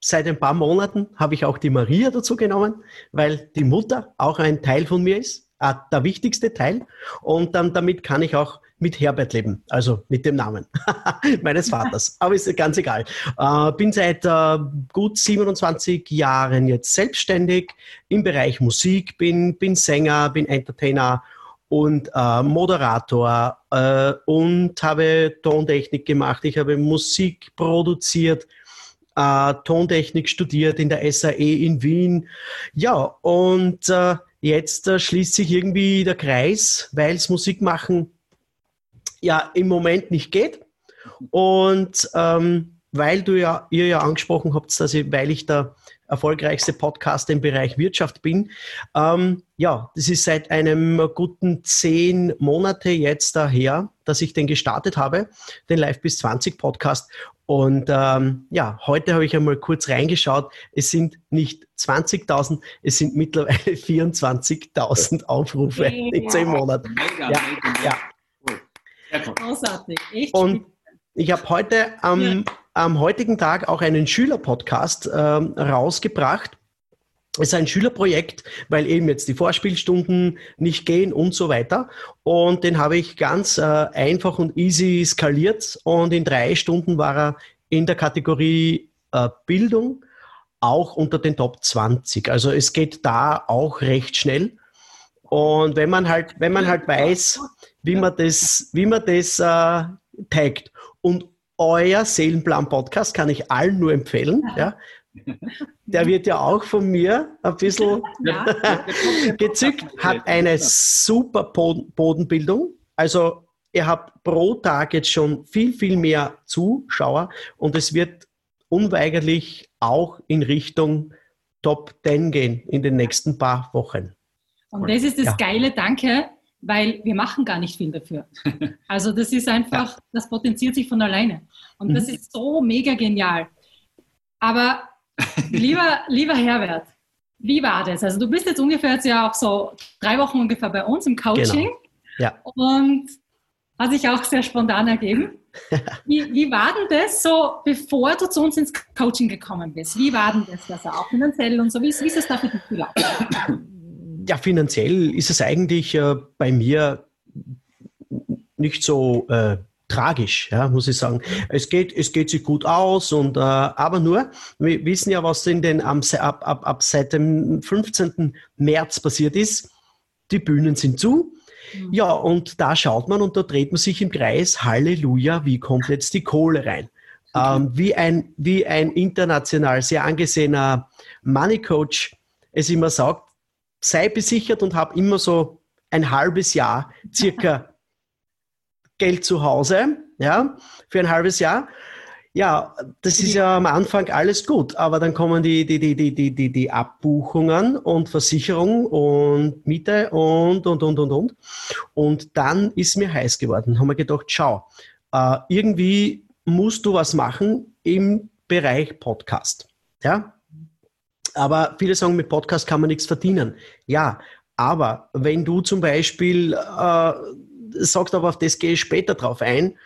E: seit ein paar Monaten habe ich auch die Maria dazu genommen, weil die Mutter auch ein Teil von mir ist, äh, der wichtigste Teil. Und dann damit kann ich auch mit Herbert leben, also mit dem Namen [LAUGHS] meines Vaters. Aber ist ganz egal. Äh, bin seit äh, gut 27 Jahren jetzt selbstständig im Bereich Musik, bin, bin Sänger, bin Entertainer und äh, Moderator äh, und habe Tontechnik gemacht. Ich habe Musik produziert, äh, Tontechnik studiert in der SAE in Wien. Ja, und äh, jetzt schließt sich irgendwie der Kreis, weil es Musik machen ja im Moment nicht geht. Und ähm, weil du ja, ihr ja angesprochen habt, dass ich, weil ich da erfolgreichste Podcaster im Bereich Wirtschaft bin. Ähm, ja, das ist seit einem guten zehn Monate jetzt daher, dass ich den gestartet habe, den Live bis 20 Podcast. Und ähm, ja, heute habe ich einmal kurz reingeschaut. Es sind nicht 20.000, es sind mittlerweile [LAUGHS] 24.000 Aufrufe ja. in zehn Monaten. Ja, ja. Großartig. Echt Und ich habe heute am ähm, am heutigen Tag auch einen Schülerpodcast äh, rausgebracht. Es ist ein Schülerprojekt, weil eben jetzt die Vorspielstunden nicht gehen und so weiter. Und den habe ich ganz äh, einfach und easy skaliert und in drei Stunden war er in der Kategorie äh, Bildung auch unter den Top 20. Also es geht da auch recht schnell. Und wenn man halt, wenn man halt weiß, wie man das, wie man das äh, taggt. Und euer Seelenplan-Podcast kann ich allen nur empfehlen. Ja. Der wird ja auch von mir ein bisschen ja. [LAUGHS] gezückt, hat eine super Bodenbildung. Also ihr habt pro Tag jetzt schon viel, viel mehr Zuschauer und es wird unweigerlich auch in Richtung Top 10 gehen in den nächsten paar Wochen.
D: Und das ist das ja. Geile, danke, weil wir machen gar nicht viel dafür. [LAUGHS] Also das ist einfach, das potenziert sich von alleine. Und mhm. das ist so mega genial. Aber [LAUGHS] lieber, lieber Herbert, wie war das? Also du bist jetzt ungefähr jetzt ja auch so drei Wochen ungefähr bei uns im Coaching. Genau.
E: Ja.
D: Und hat sich auch sehr spontan ergeben. [LAUGHS] Wie, wie war denn das so, bevor du zu uns ins Coaching gekommen bist? Wie war denn das, also auch finanziell und so? Wie, wie ist es da für dich gelaufen?
E: Ja, finanziell ist es eigentlich äh, bei mir nicht so äh, tragisch, ja, muss ich sagen. Es geht, es geht sich gut aus und äh, aber nur, wir wissen ja, was in den ab, ab, ab seit dem 15. März passiert ist. Die Bühnen sind zu, Mhm. Ja, und da schaut man und da dreht man sich im Kreis. Halleluja, wie kommt jetzt die Kohle rein? Ähm, wie, ein, wie ein international sehr angesehener Money Coach es immer sagt, sei besichert und hab immer so ein halbes Jahr circa [LAUGHS] Geld zu Hause, ja, für ein halbes Jahr. Ja, das ist ja am Anfang alles gut, aber dann kommen die, die, die, die, die, die, die Abbuchungen und Versicherung und Miete und, und, und, und, und. Und dann ist mir heiß geworden. Haben wir gedacht, schau, äh, irgendwie musst du was machen im Bereich Podcast. Ja? Aber viele sagen, mit Podcast kann man nichts verdienen. Ja, aber wenn du zum Beispiel äh, sagst, aber auf das gehe ich später drauf ein,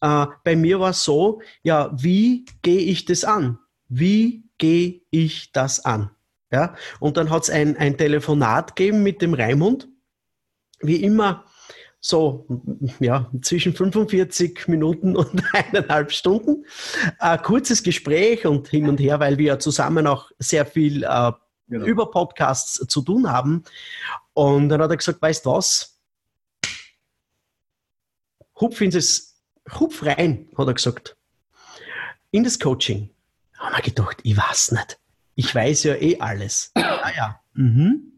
E: äh, bei mir war es so, ja, wie gehe ich das an? Wie gehe ich das an? Ja, und dann hat es ein, ein Telefonat gegeben mit dem Raimund. Wie immer so ja, zwischen 45 Minuten und [LAUGHS] eineinhalb Stunden. Ein kurzes Gespräch und hin und her, weil wir zusammen auch sehr viel äh, genau. über Podcasts zu tun haben. Und dann hat er gesagt, weißt du was? Hupf in das hupf rein, hat er gesagt, in das Coaching. Haben wir gedacht, ich weiß nicht. Ich weiß ja eh alles. Ah ja. Mhm.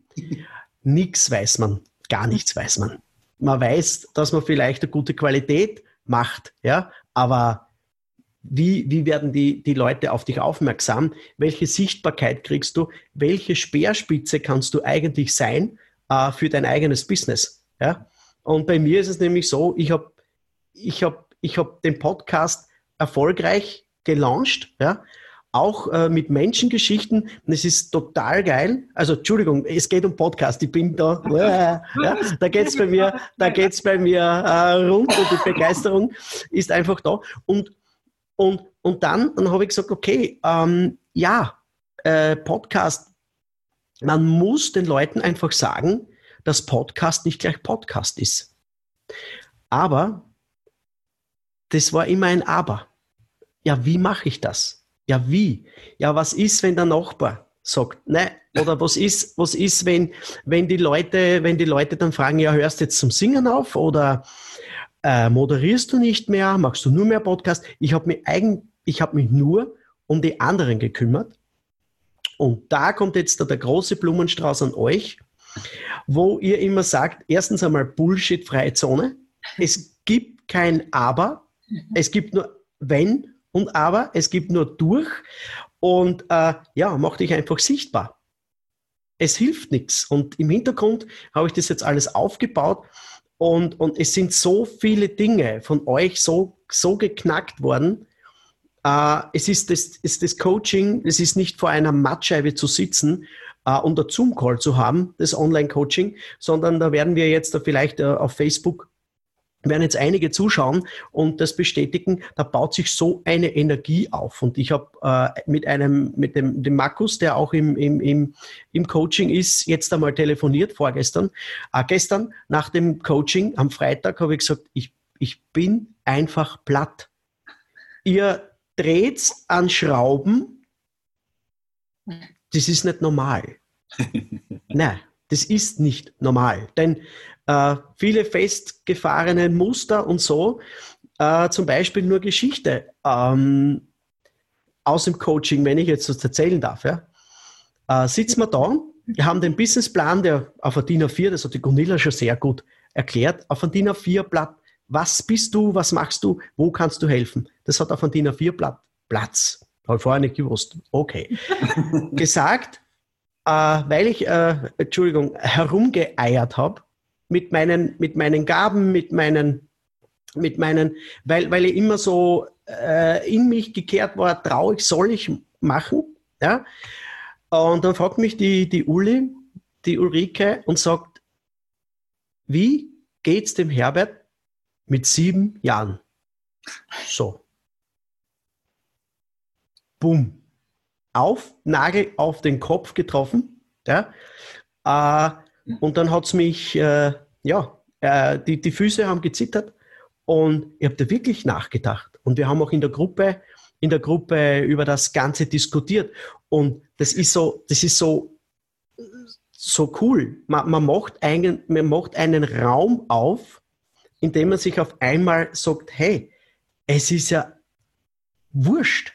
E: Nichts weiß man. Gar nichts weiß man. Man weiß, dass man vielleicht eine gute Qualität macht, ja, aber wie, wie werden die, die Leute auf dich aufmerksam? Welche Sichtbarkeit kriegst du? Welche Speerspitze kannst du eigentlich sein äh, für dein eigenes Business? Ja? Und bei mir ist es nämlich so, ich habe ich hab ich habe den Podcast erfolgreich gelauncht, ja, auch äh, mit Menschengeschichten. Und es ist total geil. Also Entschuldigung, es geht um Podcast. Ich bin da. [LAUGHS] Äh, ja, da geht's bei mir, da geht's bei mir äh, rund und die Begeisterung ist einfach da. Und und und dann, dann habe ich gesagt, okay, ähm, ja, äh, Podcast. Man muss den Leuten einfach sagen, dass Podcast nicht gleich Podcast ist. Aber das war immer ein Aber. Ja, wie mache ich das? Ja, wie? Ja, was ist, wenn der Nachbar sagt, ne? Oder was ist, was ist, wenn, wenn die Leute, wenn die Leute dann fragen, ja, hörst du jetzt zum Singen auf oder äh, moderierst du nicht mehr, machst du nur mehr Podcast? Ich habe mich eigen, mich nur um die anderen gekümmert. Und da kommt jetzt der, der große Blumenstrauß an euch, wo ihr immer sagt, erstens einmal Bullshit-freie Zone. Es gibt kein Aber, es gibt nur wenn und aber, es gibt nur durch und äh, ja, mach dich einfach sichtbar. Es hilft nichts. Und im Hintergrund habe ich das jetzt alles aufgebaut und, und es sind so viele Dinge von euch so, so geknackt worden. Äh, es ist das, ist das Coaching, es ist nicht vor einer Mattscheibe zu sitzen äh, und ein Zoom-Call zu haben, das Online-Coaching, sondern da werden wir jetzt vielleicht äh, auf Facebook werden jetzt einige zuschauen und das bestätigen, da baut sich so eine Energie auf. Und ich habe äh, mit einem, mit dem, dem Markus, der auch im, im, im, im Coaching ist, jetzt einmal telefoniert, vorgestern. Äh, gestern nach dem Coaching am Freitag habe ich gesagt, ich, ich bin einfach platt. Ihr, dreht an Schrauben, das ist nicht normal. [LAUGHS] Nein, das ist nicht normal. Denn äh, viele festgefahrene Muster und so, äh, zum Beispiel nur Geschichte ähm, aus dem Coaching, wenn ich jetzt das erzählen darf, ja, äh, sitzen wir da, wir haben den Businessplan, der auf der DIN A4, das hat die Gunilla schon sehr gut erklärt, auf ein DIN A4-Blatt, was bist du, was machst du, wo kannst du helfen? Das hat auf ein DIN A4-Blatt Platz. Habe ich vorher nicht gewusst. Okay. [LAUGHS] Gesagt, äh, weil ich, äh, Entschuldigung, herumgeeiert habe mit meinen, mit meinen Gaben, mit meinen, mit meinen, weil, weil ich immer so äh, in mich gekehrt war, traurig, soll ich machen? Ja? Und dann fragt mich die, die Uli, die Ulrike, und sagt, wie geht's dem Herbert mit sieben Jahren? So. Bumm. Auf, Nagel auf den Kopf getroffen. Ja? Äh, und dann hat es mich, äh, ja, äh, die, die Füße haben gezittert und ich habe da wirklich nachgedacht. Und wir haben auch in der Gruppe, in der Gruppe über das Ganze diskutiert. Und das ist so, das ist so, so cool. Man, man, macht einen, man macht einen Raum auf, in dem man sich auf einmal sagt, hey, es ist ja wurscht.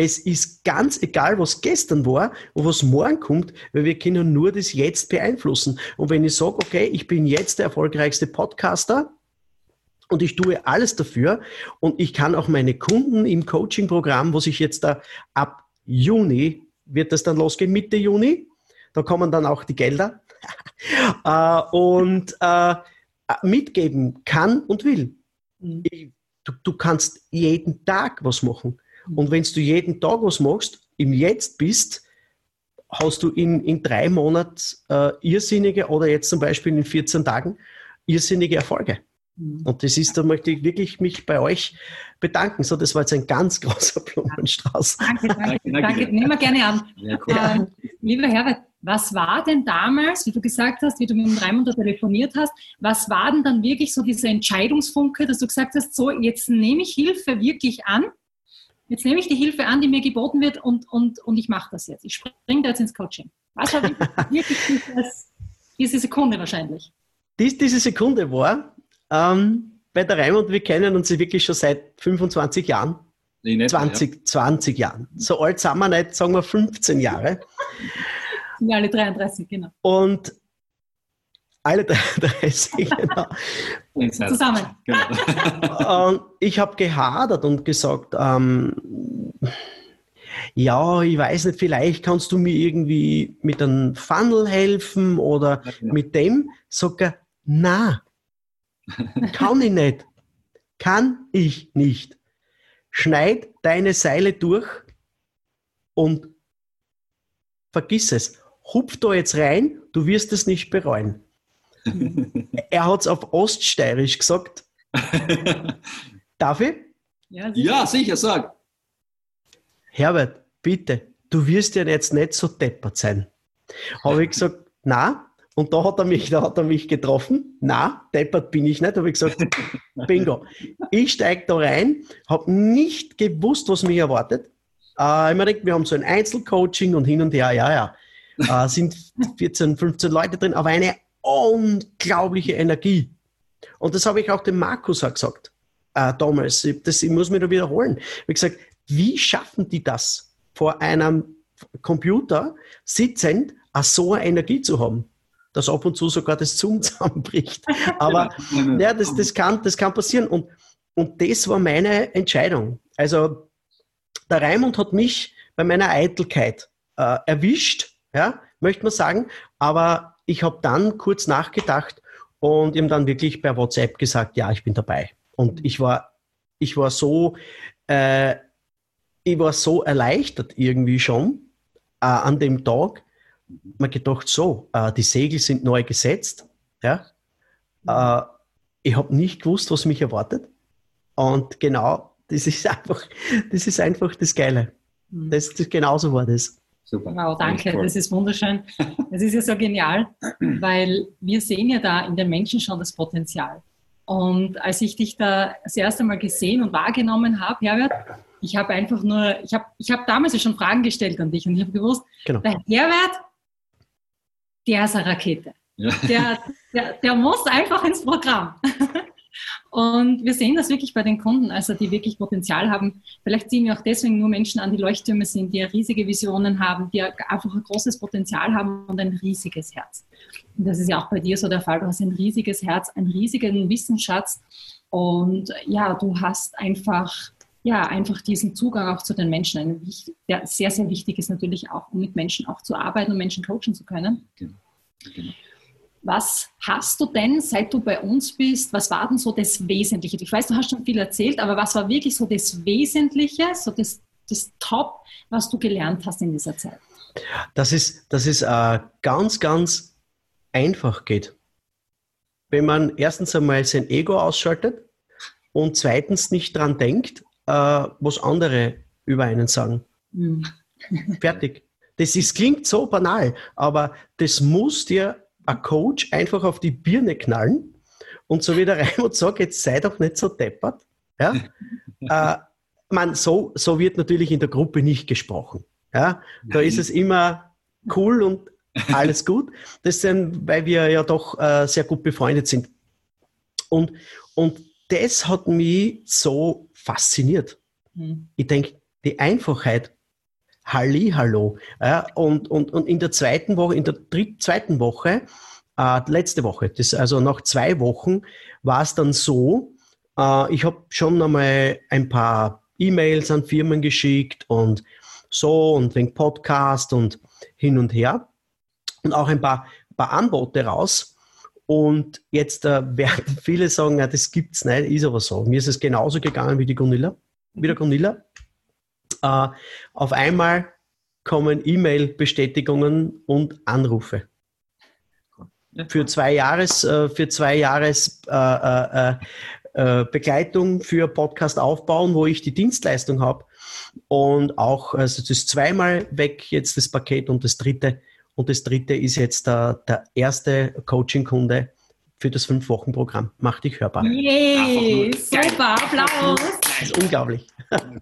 E: Es ist ganz egal, was gestern war und was morgen kommt, weil wir können nur das Jetzt beeinflussen. Und wenn ich sage, okay, ich bin jetzt der erfolgreichste Podcaster und ich tue alles dafür und ich kann auch meine Kunden im Coaching-Programm, wo sich jetzt da ab Juni, wird das dann losgehen, Mitte Juni, da kommen dann auch die Gelder, [LAUGHS] äh, und äh, mitgeben kann und will. Mhm. Du, du kannst jeden Tag was machen. Und wenn du jeden Tag was machst, im Jetzt bist, hast du in, in drei Monaten äh, irrsinnige oder jetzt zum Beispiel in 14 Tagen irrsinnige Erfolge. Mhm. Und das ist, da möchte ich wirklich mich bei euch bedanken. So, das war jetzt ein ganz [LAUGHS] großer Blumenstrauß.
D: Danke, danke, danke. danke. Nehmen wir gerne an. Ja, cool. äh, lieber Herbert, was war denn damals, wie du gesagt hast, wie du mit dem Raimund telefoniert hast, was war denn dann wirklich so dieser Entscheidungsfunke, dass du gesagt hast, so, jetzt nehme ich Hilfe wirklich an jetzt nehme ich die Hilfe an, die mir geboten wird und, und, und ich mache das jetzt. Ich springe da jetzt ins Coaching. Was war wirklich dieses, diese Sekunde wahrscheinlich?
E: Dies, diese Sekunde war, ähm, bei der Raimund, wir kennen uns wirklich schon seit 25 Jahren. Nee, nicht, 20, ja. 20 Jahren. So alt sind wir nicht, sagen wir 15 Jahre. [LAUGHS]
D: Ja, alle 33, genau.
E: Und alle 33, genau. [LAUGHS]
D: Zusammen.
E: Genau. Und [LAUGHS] ich habe gehadert und gesagt, ähm, ja, ich weiß nicht, vielleicht kannst du mir irgendwie mit einem Funnel helfen oder ja, genau. mit dem. Sag er, na, kann ich nicht. Kann ich nicht. Schneid deine Seile durch und vergiss es. Hupf da jetzt rein, du wirst es nicht bereuen [LAUGHS] er hat es auf Oststeirisch gesagt. [LAUGHS] Darf ich?
B: Ja, sicher, ja, sicher sag.
E: Herbert, bitte, du wirst ja jetzt nicht so deppert sein. Habe ich gesagt, [LAUGHS] na, und da hat er mich, da hat er mich getroffen. Na, deppert bin ich nicht. Habe ich gesagt, bingo. Ich steige da rein, habe nicht gewusst, was mich erwartet. Äh, ich mir gedacht, wir haben so ein Einzelcoaching und hin und her, ja, ja. Äh, sind 14, 15 Leute drin, aber eine unglaubliche Energie. Und das habe ich auch dem Markus auch gesagt äh, damals. Das, ich muss mir da wiederholen. Ich habe gesagt, wie schaffen die das, vor einem Computer sitzend so eine Energie zu haben? Dass ab und zu sogar das Zoom [LAUGHS] zusammenbricht. Aber ja, das, das, kann, das kann passieren. Und, und das war meine Entscheidung. Also der Raimund hat mich bei meiner Eitelkeit äh, erwischt, ja, möchte man sagen. Aber ich habe dann kurz nachgedacht und ihm dann wirklich per WhatsApp gesagt, ja, ich bin dabei. Und ich war, ich war so, äh, ich war so erleichtert irgendwie schon äh, an dem Tag. Man gedacht, so, äh, die Segel sind neu gesetzt. Ja? Äh, ich habe nicht gewusst, was mich erwartet. Und genau, das ist [LAUGHS] einfach, das ist einfach das Geile. Mhm. Das, das genauso war das.
D: Super. Wow, danke, das ist wunderschön. Das ist ja so genial, [CLEARS THROAT] weil wir sehen ja da in den Menschen schon das Potenzial. Und als ich dich da das erste Mal gesehen und wahrgenommen habe, Herbert, Ich habe einfach nur, ich habe ich hab damals ja schon Fragen gestellt an dich und ich habe gewusst,
E: Genau.
D: der Herbert, der ist eine Rakete.
B: Ja.
D: Der, der, der muss einfach ins Programm. Und wir sehen das wirklich bei den Kunden, also die wirklich Potenzial haben. Vielleicht ziehen wir auch deswegen nur Menschen an, die Leuchttürme sind, die riesige Visionen haben, die einfach ein großes Potenzial haben und ein riesiges Herz. Und das ist ja auch bei dir so der Fall. Du hast ein riesiges Herz, einen riesigen Wissensschatz und ja, du hast einfach ja, einfach diesen Zugang auch zu den Menschen, der sehr, sehr wichtig ist natürlich auch, um mit Menschen auch zu arbeiten und Menschen coachen zu können.
B: Genau. Genau.
D: Was hast du denn, seit du bei uns bist, was war denn so das Wesentliche? Ich weiß, du hast schon viel erzählt, aber was war wirklich so das Wesentliche, so das, das Top, was du gelernt hast in dieser Zeit?
E: dass es, dass es äh, ganz, ganz einfach geht. Wenn man erstens einmal sein Ego ausschaltet und zweitens nicht dran denkt, äh, was andere über einen sagen.
D: Hm. [LAUGHS]
E: Fertig. Das ist, klingt so banal, aber das muss dir ein Coach einfach auf die Birne knallen und so wie der [LAUGHS] Raimund sagt, jetzt sei doch nicht so deppert. Ja? [LAUGHS] äh, man, so, so wird natürlich in der Gruppe nicht gesprochen. Ja? Da ist es immer cool und [LAUGHS] alles gut. Das sind, weil wir ja doch äh, sehr gut befreundet sind. Und, und das hat mich so fasziniert.
D: Hm.
E: Ich denke, die Einfachheit, Halli, hallo. Ja, und, und, und in der zweiten Woche, in der dritt, zweiten Woche, äh, letzte Woche, das, also nach zwei Wochen, war es dann so, äh, ich habe schon einmal ein paar E-Mails an Firmen geschickt und so und wegen Podcast und hin und her und auch ein paar, paar Anbote raus. Und jetzt äh, [LAUGHS] werden viele sagen, ja, das gibt's nicht, ist aber so. Mir ist es genauso gegangen wie die Gunilla, wie der Gunilla. Äh, auf einmal kommen E-Mail-Bestätigungen und Anrufe. Für zwei Jahres, äh, für zwei Jahres äh, äh, äh, Begleitung für Podcast aufbauen, wo ich die Dienstleistung habe. Und auch, also das ist zweimal weg jetzt das Paket und das dritte. Und das dritte ist jetzt der, der erste Coaching-Kunde für das Fünf-Wochen-Programm. Mach dich hörbar.
D: Yay, super, Applaus.
E: Das ist unglaublich.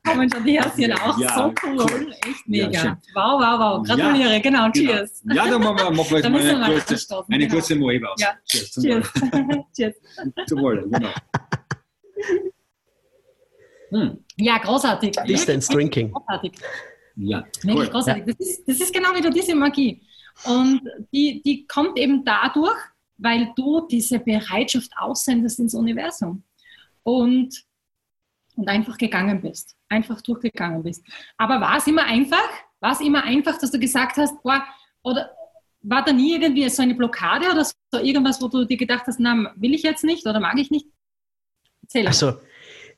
D: Kommen schon die Herzchen auch,
B: Ja,
D: so cool,
B: cool.
D: echt mega.
B: Ja,
D: wow, wow, wow, gratuliere, genau, cheers.
B: Genau. Ja, dann machen wir, machen wir [LAUGHS] jetzt mal eine kurze, eine
D: genau.
B: kurze Moe aus.
D: Ja.
B: Cheers. Zum
D: Cheers,
B: Wohl. [LAUGHS]
D: cheers.
B: Zum Wohl, genau. Hm.
D: Ja, großartig.
E: Distance Drinking.
D: Großartig.
B: Ja,
D: Wirklich
B: cool.
D: großartig. Das, ist, das ist genau wieder diese Magie. Und die, die kommt eben dadurch, weil du diese Bereitschaft aussendest ins Universum und, und einfach gegangen bist. Einfach durchgegangen bist. Aber war es immer einfach? War es immer einfach, dass du gesagt hast, boah, oder war da nie irgendwie so eine Blockade oder so irgendwas, wo du dir gedacht hast, na, will ich jetzt nicht oder mag ich nicht? Erzähl.
E: Also,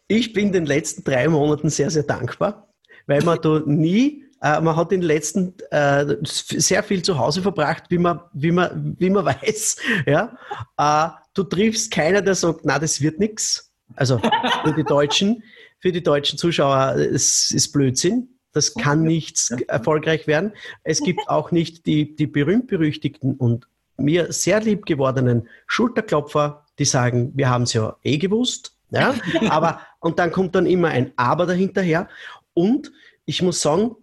E: ich bin den letzten drei Monaten sehr, sehr dankbar, weil man da nie, äh, man hat in den letzten äh, sehr viel zu Hause verbracht, wie man, wie man, wie man [LAUGHS] weiß. Ja? Äh, du triffst keiner, der sagt, na, das wird nichts. Also für die Deutschen, für die deutschen Zuschauer, es ist Blödsinn. Das kann nichts erfolgreich werden. Es gibt auch nicht die, die berühmt-berüchtigten und mir sehr lieb gewordenen Schulterklopfer, die sagen, wir haben es ja eh gewusst. Ja? Aber, und dann kommt dann immer ein Aber dahinterher. Und ich muss sagen,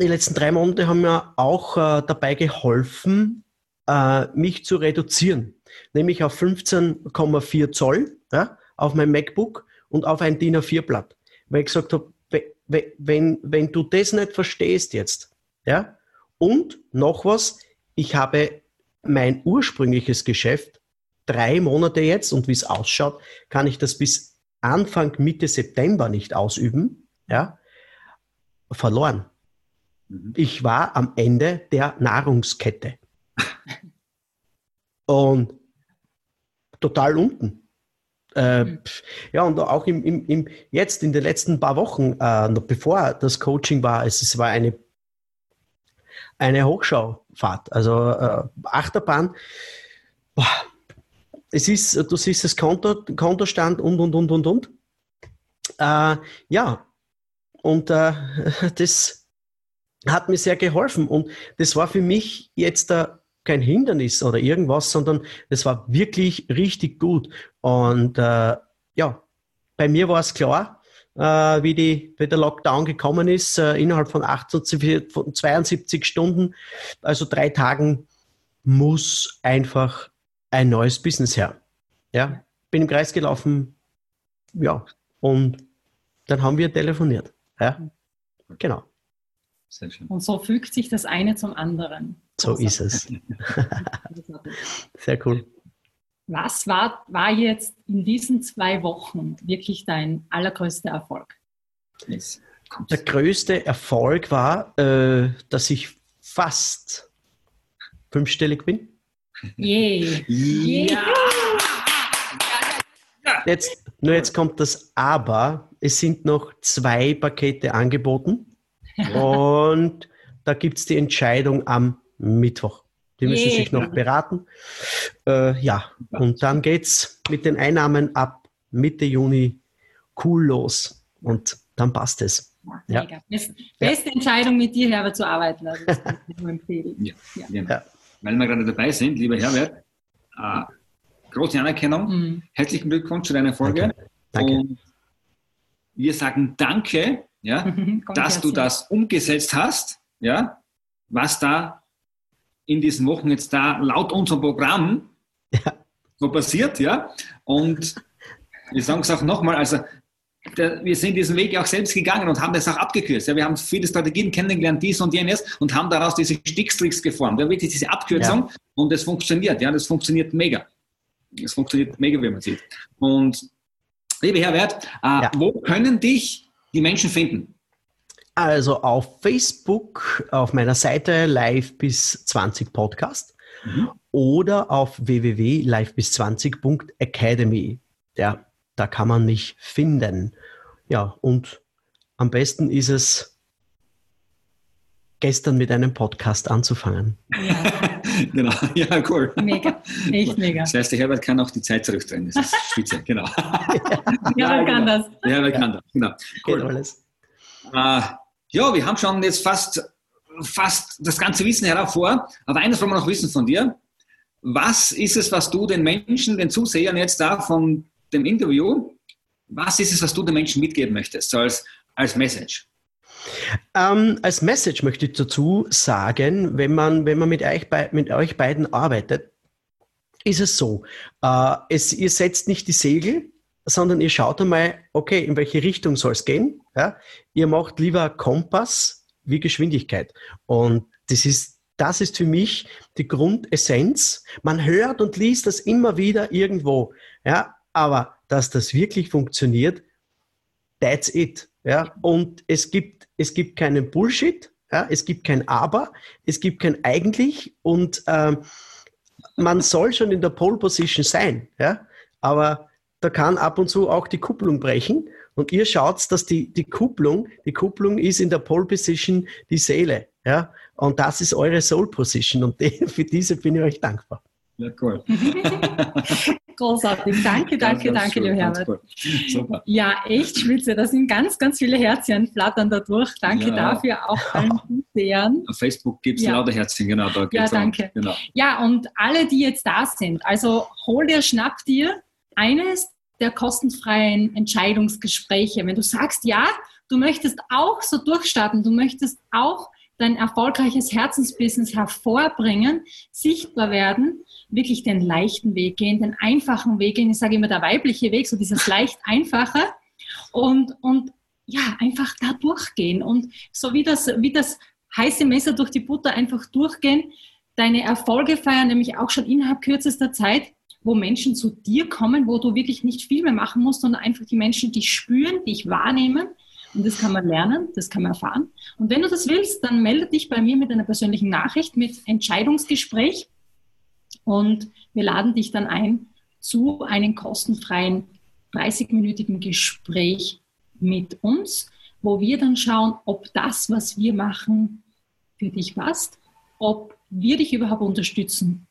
E: die letzten drei Monate haben mir auch äh, dabei geholfen, äh, mich zu reduzieren. Nämlich auf 15,4 Zoll ja, auf mein MacBook und auf ein DIN A4-Blatt. Weil ich gesagt habe, we- we- wenn, wenn du das nicht verstehst jetzt, ja, und noch was, ich habe mein ursprüngliches Geschäft drei Monate jetzt und wie es ausschaut, kann ich das bis Anfang, Mitte September nicht ausüben, ja, verloren.
B: Mhm.
E: Ich war am Ende der Nahrungskette. Und total unten. Äh,
D: Mhm.
E: ja, und auch im, im, im, jetzt in den letzten paar Wochen, äh, noch bevor das Coaching war, es, es war eine, eine Hochschaufahrt, also äh, Achterbahn. Boah, es ist, du siehst das Konto, Kontostand und, und, und, und, und. Äh, ja, und äh, [LAUGHS] das hat mir sehr geholfen. Und das war für mich jetzt äh, kein Hindernis oder irgendwas, sondern das war wirklich richtig gut. Und äh, ja, bei mir war es klar, äh, äh, wie, die, wie der Lockdown gekommen ist, äh, innerhalb von, 28, von 72 Stunden, also drei Tagen, muss einfach ein neues Business her. Ja, bin im Kreis gelaufen, ja, und dann haben wir telefoniert. Ja, genau.
D: Sehr schön. Und so fügt sich das eine zum anderen.
E: So ist es. [LAUGHS] Sehr cool.
D: Was war, war jetzt in diesen zwei Wochen wirklich dein allergrößter Erfolg?
E: Der größte Erfolg war, äh, dass ich fast fünfstellig bin.
D: Yay. [LAUGHS]
E: Yeah. Jetzt, nur jetzt kommt das Aber. Es sind noch zwei Pakete angeboten und da gibt es die Entscheidung am Mittwoch. Die müssen yeah. sich noch beraten. Äh, ja, und dann geht es mit den Einnahmen ab Mitte Juni cool los. Und dann passt es.
D: Ja. Beste, beste Entscheidung, mit dir, Herbert, zu arbeiten. Also das kann ich nur empfehlen.
B: Ja. Ja. Weil wir gerade dabei sind, lieber Herbert, äh, große Anerkennung. Mhm. Herzlichen Glückwunsch zu deiner Folge.
E: Danke. Danke. Und
B: wir sagen Danke, ja, [LAUGHS] dass du das umgesetzt hast, ja, was da in diesen Wochen jetzt da laut unserem Programm [LAUGHS] ja. so passiert, ja. Und [LAUGHS] wir sagen es auch nochmal, also der, wir sind diesen Weg auch selbst gegangen und haben das auch abgekürzt. Ja, wir haben viele Strategien kennengelernt, dies und jenes, und haben daraus diese Stickstricks geformt. Ja, wirklich diese Abkürzung ja. und es funktioniert. Ja, das funktioniert mega. Es funktioniert mega, wie man sieht. Und liebe Herbert, äh, ja. wo können dich die Menschen finden?
E: Also auf Facebook, auf meiner Seite Live bis 20 Podcast mhm. oder auf www.livebis20.academy. Ja, da kann man mich finden. Ja, und am besten ist es, gestern mit einem Podcast anzufangen.
B: Ja. [LAUGHS] genau, ja, cool.
D: Mega, echt mega.
B: Das heißt, der Herbert kann auch die Zeit zurückdrehen. Das ist spitze, [LAUGHS] genau.
D: ja, ja, kann genau. das.
B: Der Herbert kann das, genau.
E: Cool. alles.
B: Äh, ja, wir haben schon jetzt fast, fast das ganze Wissen hervor, aber eines wollen wir noch wissen von dir. Was ist es, was du den Menschen, den Zusehern jetzt da von dem Interview, was ist es, was du den Menschen mitgeben möchtest, so als, als Message?
E: Ähm, als Message möchte ich dazu sagen, wenn man, wenn man mit, euch, mit euch beiden arbeitet, ist es so, äh, es, ihr setzt nicht die Segel, sondern ihr schaut einmal, okay, in welche Richtung soll es gehen. Ja? Ihr macht lieber Kompass wie Geschwindigkeit. Und das ist, das ist für mich die Grundessenz. Man hört und liest das immer wieder irgendwo. Ja? Aber dass das wirklich funktioniert, that's it. Ja? Und es gibt, es gibt keinen Bullshit, ja? es gibt kein Aber, es gibt kein eigentlich und ähm, man soll schon in der Pole Position sein. Ja? Aber da kann ab und zu auch die Kupplung brechen. Und ihr schaut, dass die, die Kupplung, die Kupplung ist in der Pole Position die Seele. Ja? Und das ist eure Soul Position. Und [LAUGHS] die, für diese bin ich euch dankbar.
B: Ja, cool. [LAUGHS] [LAUGHS]
D: Großartig. Danke, danke, ganz, danke, lieber Herbert. Super. Ja, echt spitze. Da sind ganz, ganz viele Herzchen flattern dadurch. Danke ja. dafür auch allen [LAUGHS] Zusehern.
B: Auf Facebook gibt es ja. lauter Herzchen, genau. Da
D: ja, danke. Genau. Ja, und alle, die jetzt da sind, also hol dir, schnapp dir eines der kostenfreien Entscheidungsgespräche. Wenn du sagst, ja, du möchtest auch so durchstarten, du möchtest auch dein erfolgreiches Herzensbusiness hervorbringen, sichtbar werden, wirklich den leichten Weg gehen, den einfachen Weg gehen. Ich sage immer der weibliche Weg, so dieses leicht einfache und, und ja, einfach da durchgehen und so wie das, wie das heiße Messer durch die Butter einfach durchgehen, deine Erfolge feiern, nämlich auch schon innerhalb kürzester Zeit wo Menschen zu dir kommen, wo du wirklich nicht viel mehr machen musst, sondern einfach die Menschen dich spüren, dich wahrnehmen. Und das kann man lernen, das kann man erfahren. Und wenn du das willst, dann melde dich bei mir mit einer persönlichen Nachricht, mit Entscheidungsgespräch. Und wir laden dich dann ein zu einem kostenfreien 30-minütigen Gespräch mit uns, wo wir dann schauen, ob das, was wir machen, für dich passt, ob wir dich überhaupt unterstützen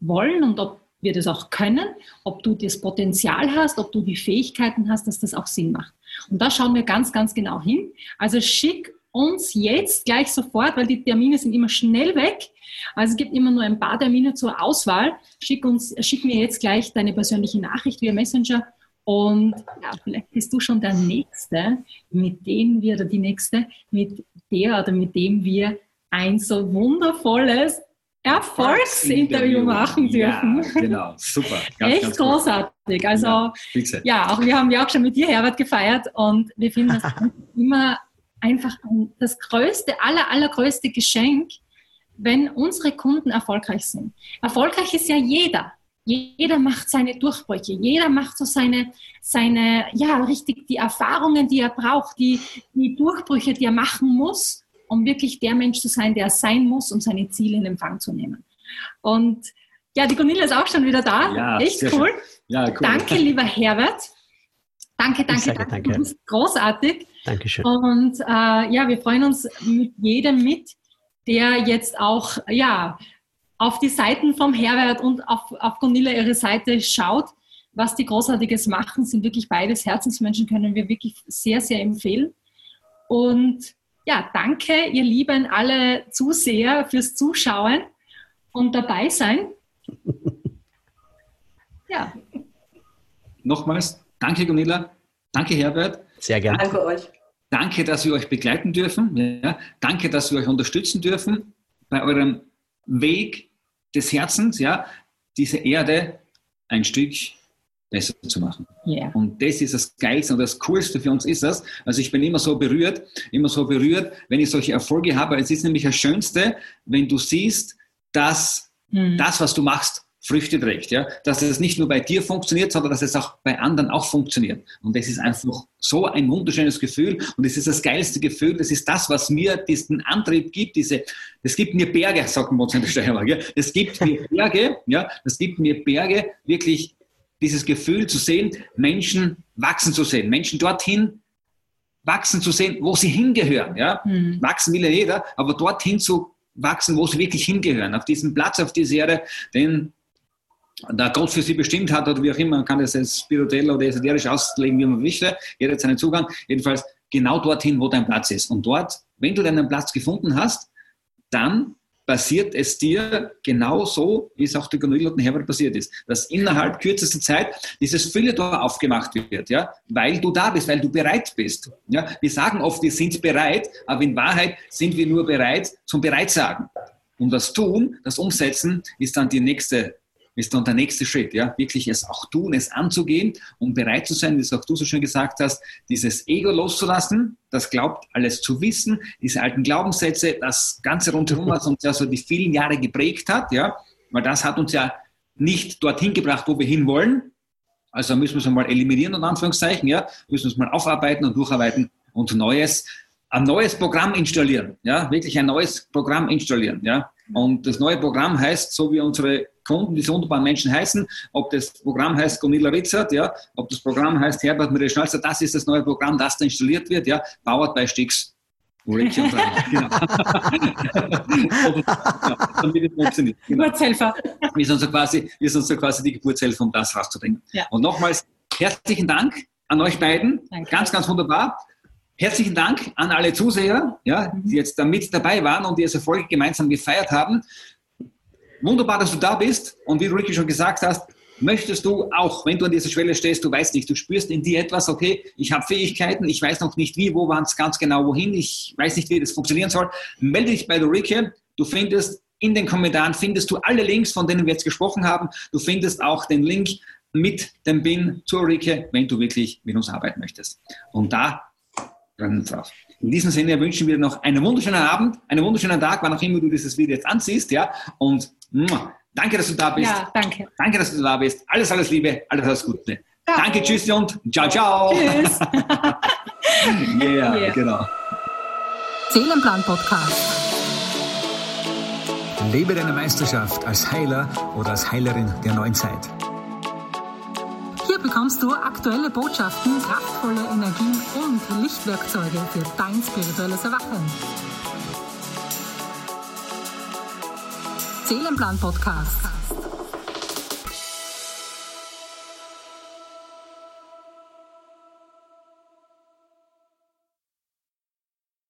D: wollen und ob wir das auch können, ob du das Potenzial hast, ob du die Fähigkeiten hast, dass das auch Sinn macht. Und da schauen wir ganz, ganz genau hin. Also schick uns jetzt gleich sofort, weil die Termine sind immer schnell weg. Also es gibt immer nur ein paar Termine zur Auswahl. Schick uns, schick mir jetzt gleich deine persönliche Nachricht via Messenger Und ja, vielleicht bist du schon der Nächste, mit dem wir, oder die Nächste, mit der oder mit dem wir ein so wundervolles Erfolgsinterview machen dürfen.
B: Ja, genau, super.
D: Ganz, Echt ganz großartig. Also, ja, ja, auch wir haben ja auch schon mit dir, Herbert, gefeiert und wir finden das [LAUGHS] immer einfach das größte, aller, allergrößte Geschenk, wenn unsere Kunden erfolgreich sind. Erfolgreich ist ja jeder. Jeder macht seine Durchbrüche, jeder macht so seine, seine, ja, richtig die Erfahrungen, die er braucht, die, die Durchbrüche, die er machen muss, um wirklich der Mensch zu sein, der er sein muss, um seine Ziele in Empfang zu nehmen. Und ja, die Gunilla ist auch schon wieder da. Ja, Echt cool. Ja, cool. Danke, lieber Herbert. Danke, danke, danke. danke. Du bist großartig.
E: Dankeschön.
D: Und äh, ja, wir freuen uns mit jedem mit, der jetzt auch ja, auf die Seiten vom Herbert und auf, auf Gunilla ihre Seite schaut, was die Großartiges machen, sind wirklich beides Herzensmenschen, können wir wirklich sehr, sehr empfehlen. Und ja, danke, ihr lieben alle Zuseher, fürs Zuschauen und dabei sein. [LAUGHS]
B: Ja. Nochmals, danke Gunilla, danke Herbert.
E: Sehr gerne.
C: Danke euch.
B: Danke, dass wir euch begleiten dürfen. Ja. Danke, dass wir euch unterstützen dürfen bei eurem Weg des Herzens, ja, diese Erde ein Stück besser zu machen. Yeah. Und das ist das Geilste und das Coolste für uns ist das. Also ich bin immer so berührt, immer so berührt, wenn ich solche Erfolge habe. Es ist nämlich das Schönste, wenn du siehst, dass mm. das, was du machst, Früchte trägt. Ja? Dass es nicht nur bei dir funktioniert, sondern dass es auch bei anderen auch funktioniert. Und das ist einfach so ein wunderschönes Gefühl. Und es ist das geilste Gefühl. Das ist das, was mir diesen Antrieb gibt. Diese, das gibt mir Berge, sagen wir uns in der Steiermark. Ja? Das gibt mir Berge, ja? das gibt mir Berge, wirklich dieses Gefühl zu sehen, Menschen wachsen zu sehen, Menschen dorthin wachsen zu sehen, wo sie hingehören. Ja? Mhm. Wachsen will ja jeder, aber dorthin zu wachsen, wo sie wirklich hingehören, auf diesen Platz, auf diese Erde, den der Gott für sie bestimmt hat oder wie auch immer, man kann das als spirituell oder esoterisch auslegen, wie man möchte. Jeder hat seinen Zugang. Jedenfalls genau dorthin, wo dein Platz ist. Und dort, wenn du deinen Platz gefunden hast, dann passiert es dir genau so, wie es auch der Gunilla und Herbert passiert ist, dass innerhalb kürzester Zeit dieses Fülletor aufgemacht wird, ja, weil du da bist, weil du bereit bist. Ja, wir sagen oft, wir sind bereit, aber in Wahrheit sind wir nur bereit zum Bereitsagen. Und das Tun, das Umsetzen ist dann die nächste ist dann der nächste Schritt, ja, wirklich es auch tun, es anzugehen und bereit zu sein, wie es auch du so schön gesagt hast, dieses Ego loszulassen, das glaubt, alles zu wissen, diese alten Glaubenssätze, das Ganze rundherum, was uns ja so die vielen Jahre geprägt hat, ja, weil das hat uns ja nicht dorthin gebracht, wo wir hinwollen. Also müssen wir es mal eliminieren, in Anführungszeichen, ja, müssen wir es mal aufarbeiten und durcharbeiten und Neues, ein neues Programm installieren, ja, wirklich ein neues Programm installieren, ja. Und das neue Programm heißt, so wie unsere Kunden, diese wunderbaren Menschen heißen, ob das Programm heißt Gunilla Ritzert, ja, ob das Programm heißt Herbert Maria Schnalzer, das ist das neue Programm, das da installiert wird, ja, genau. [LAUGHS] damit es funktioniert. Genau. Geburtshelfer. Wir sind, so quasi, wir sind so quasi die Geburtshelfer, um das rauszubringen. Ja. Und nochmals herzlichen Dank an euch beiden. Danke. Ganz, ganz wunderbar. Herzlichen Dank an alle Zuseher, ja, die jetzt da mit dabei waren und die diese Folge gemeinsam gefeiert haben. Wunderbar, dass du da bist. Und wie du Ricky schon gesagt hast, möchtest du auch, wenn du an dieser Schwelle stehst, du weißt nicht, du spürst in dir etwas, okay, ich habe Fähigkeiten, ich weiß noch nicht wie, wo waren es ganz genau, wohin, ich weiß nicht, wie das funktionieren soll, melde dich bei der Ricky. Du findest in den Kommentaren, findest du alle Links, von denen wir jetzt gesprochen haben. Du findest auch den Link mit dem BIN zur Ulrike, wenn du wirklich mit uns arbeiten möchtest. Und da brennen drauf. In diesem Sinne wünschen wir noch einen wunderschönen Abend, einen wunderschönen Tag, wann auch immer du dieses Video jetzt ansiehst, ja, und Danke, dass du da bist. Ja, danke. Danke, dass du da bist. Alles, alles Liebe, alles, alles Gute. Ciao. Danke, tschüss und ciao, ciao. Tschüss. [LAUGHS]
A: yeah, [LAUGHS] yeah, genau. Seelenplan Podcast. Lebe deine Meisterschaft als Heiler oder als Heilerin der neuen Zeit. Hier bekommst du aktuelle Botschaften, kraftvolle Energien und Lichtwerkzeuge für dein spirituelles Erwachen. Seelenplan Podcast.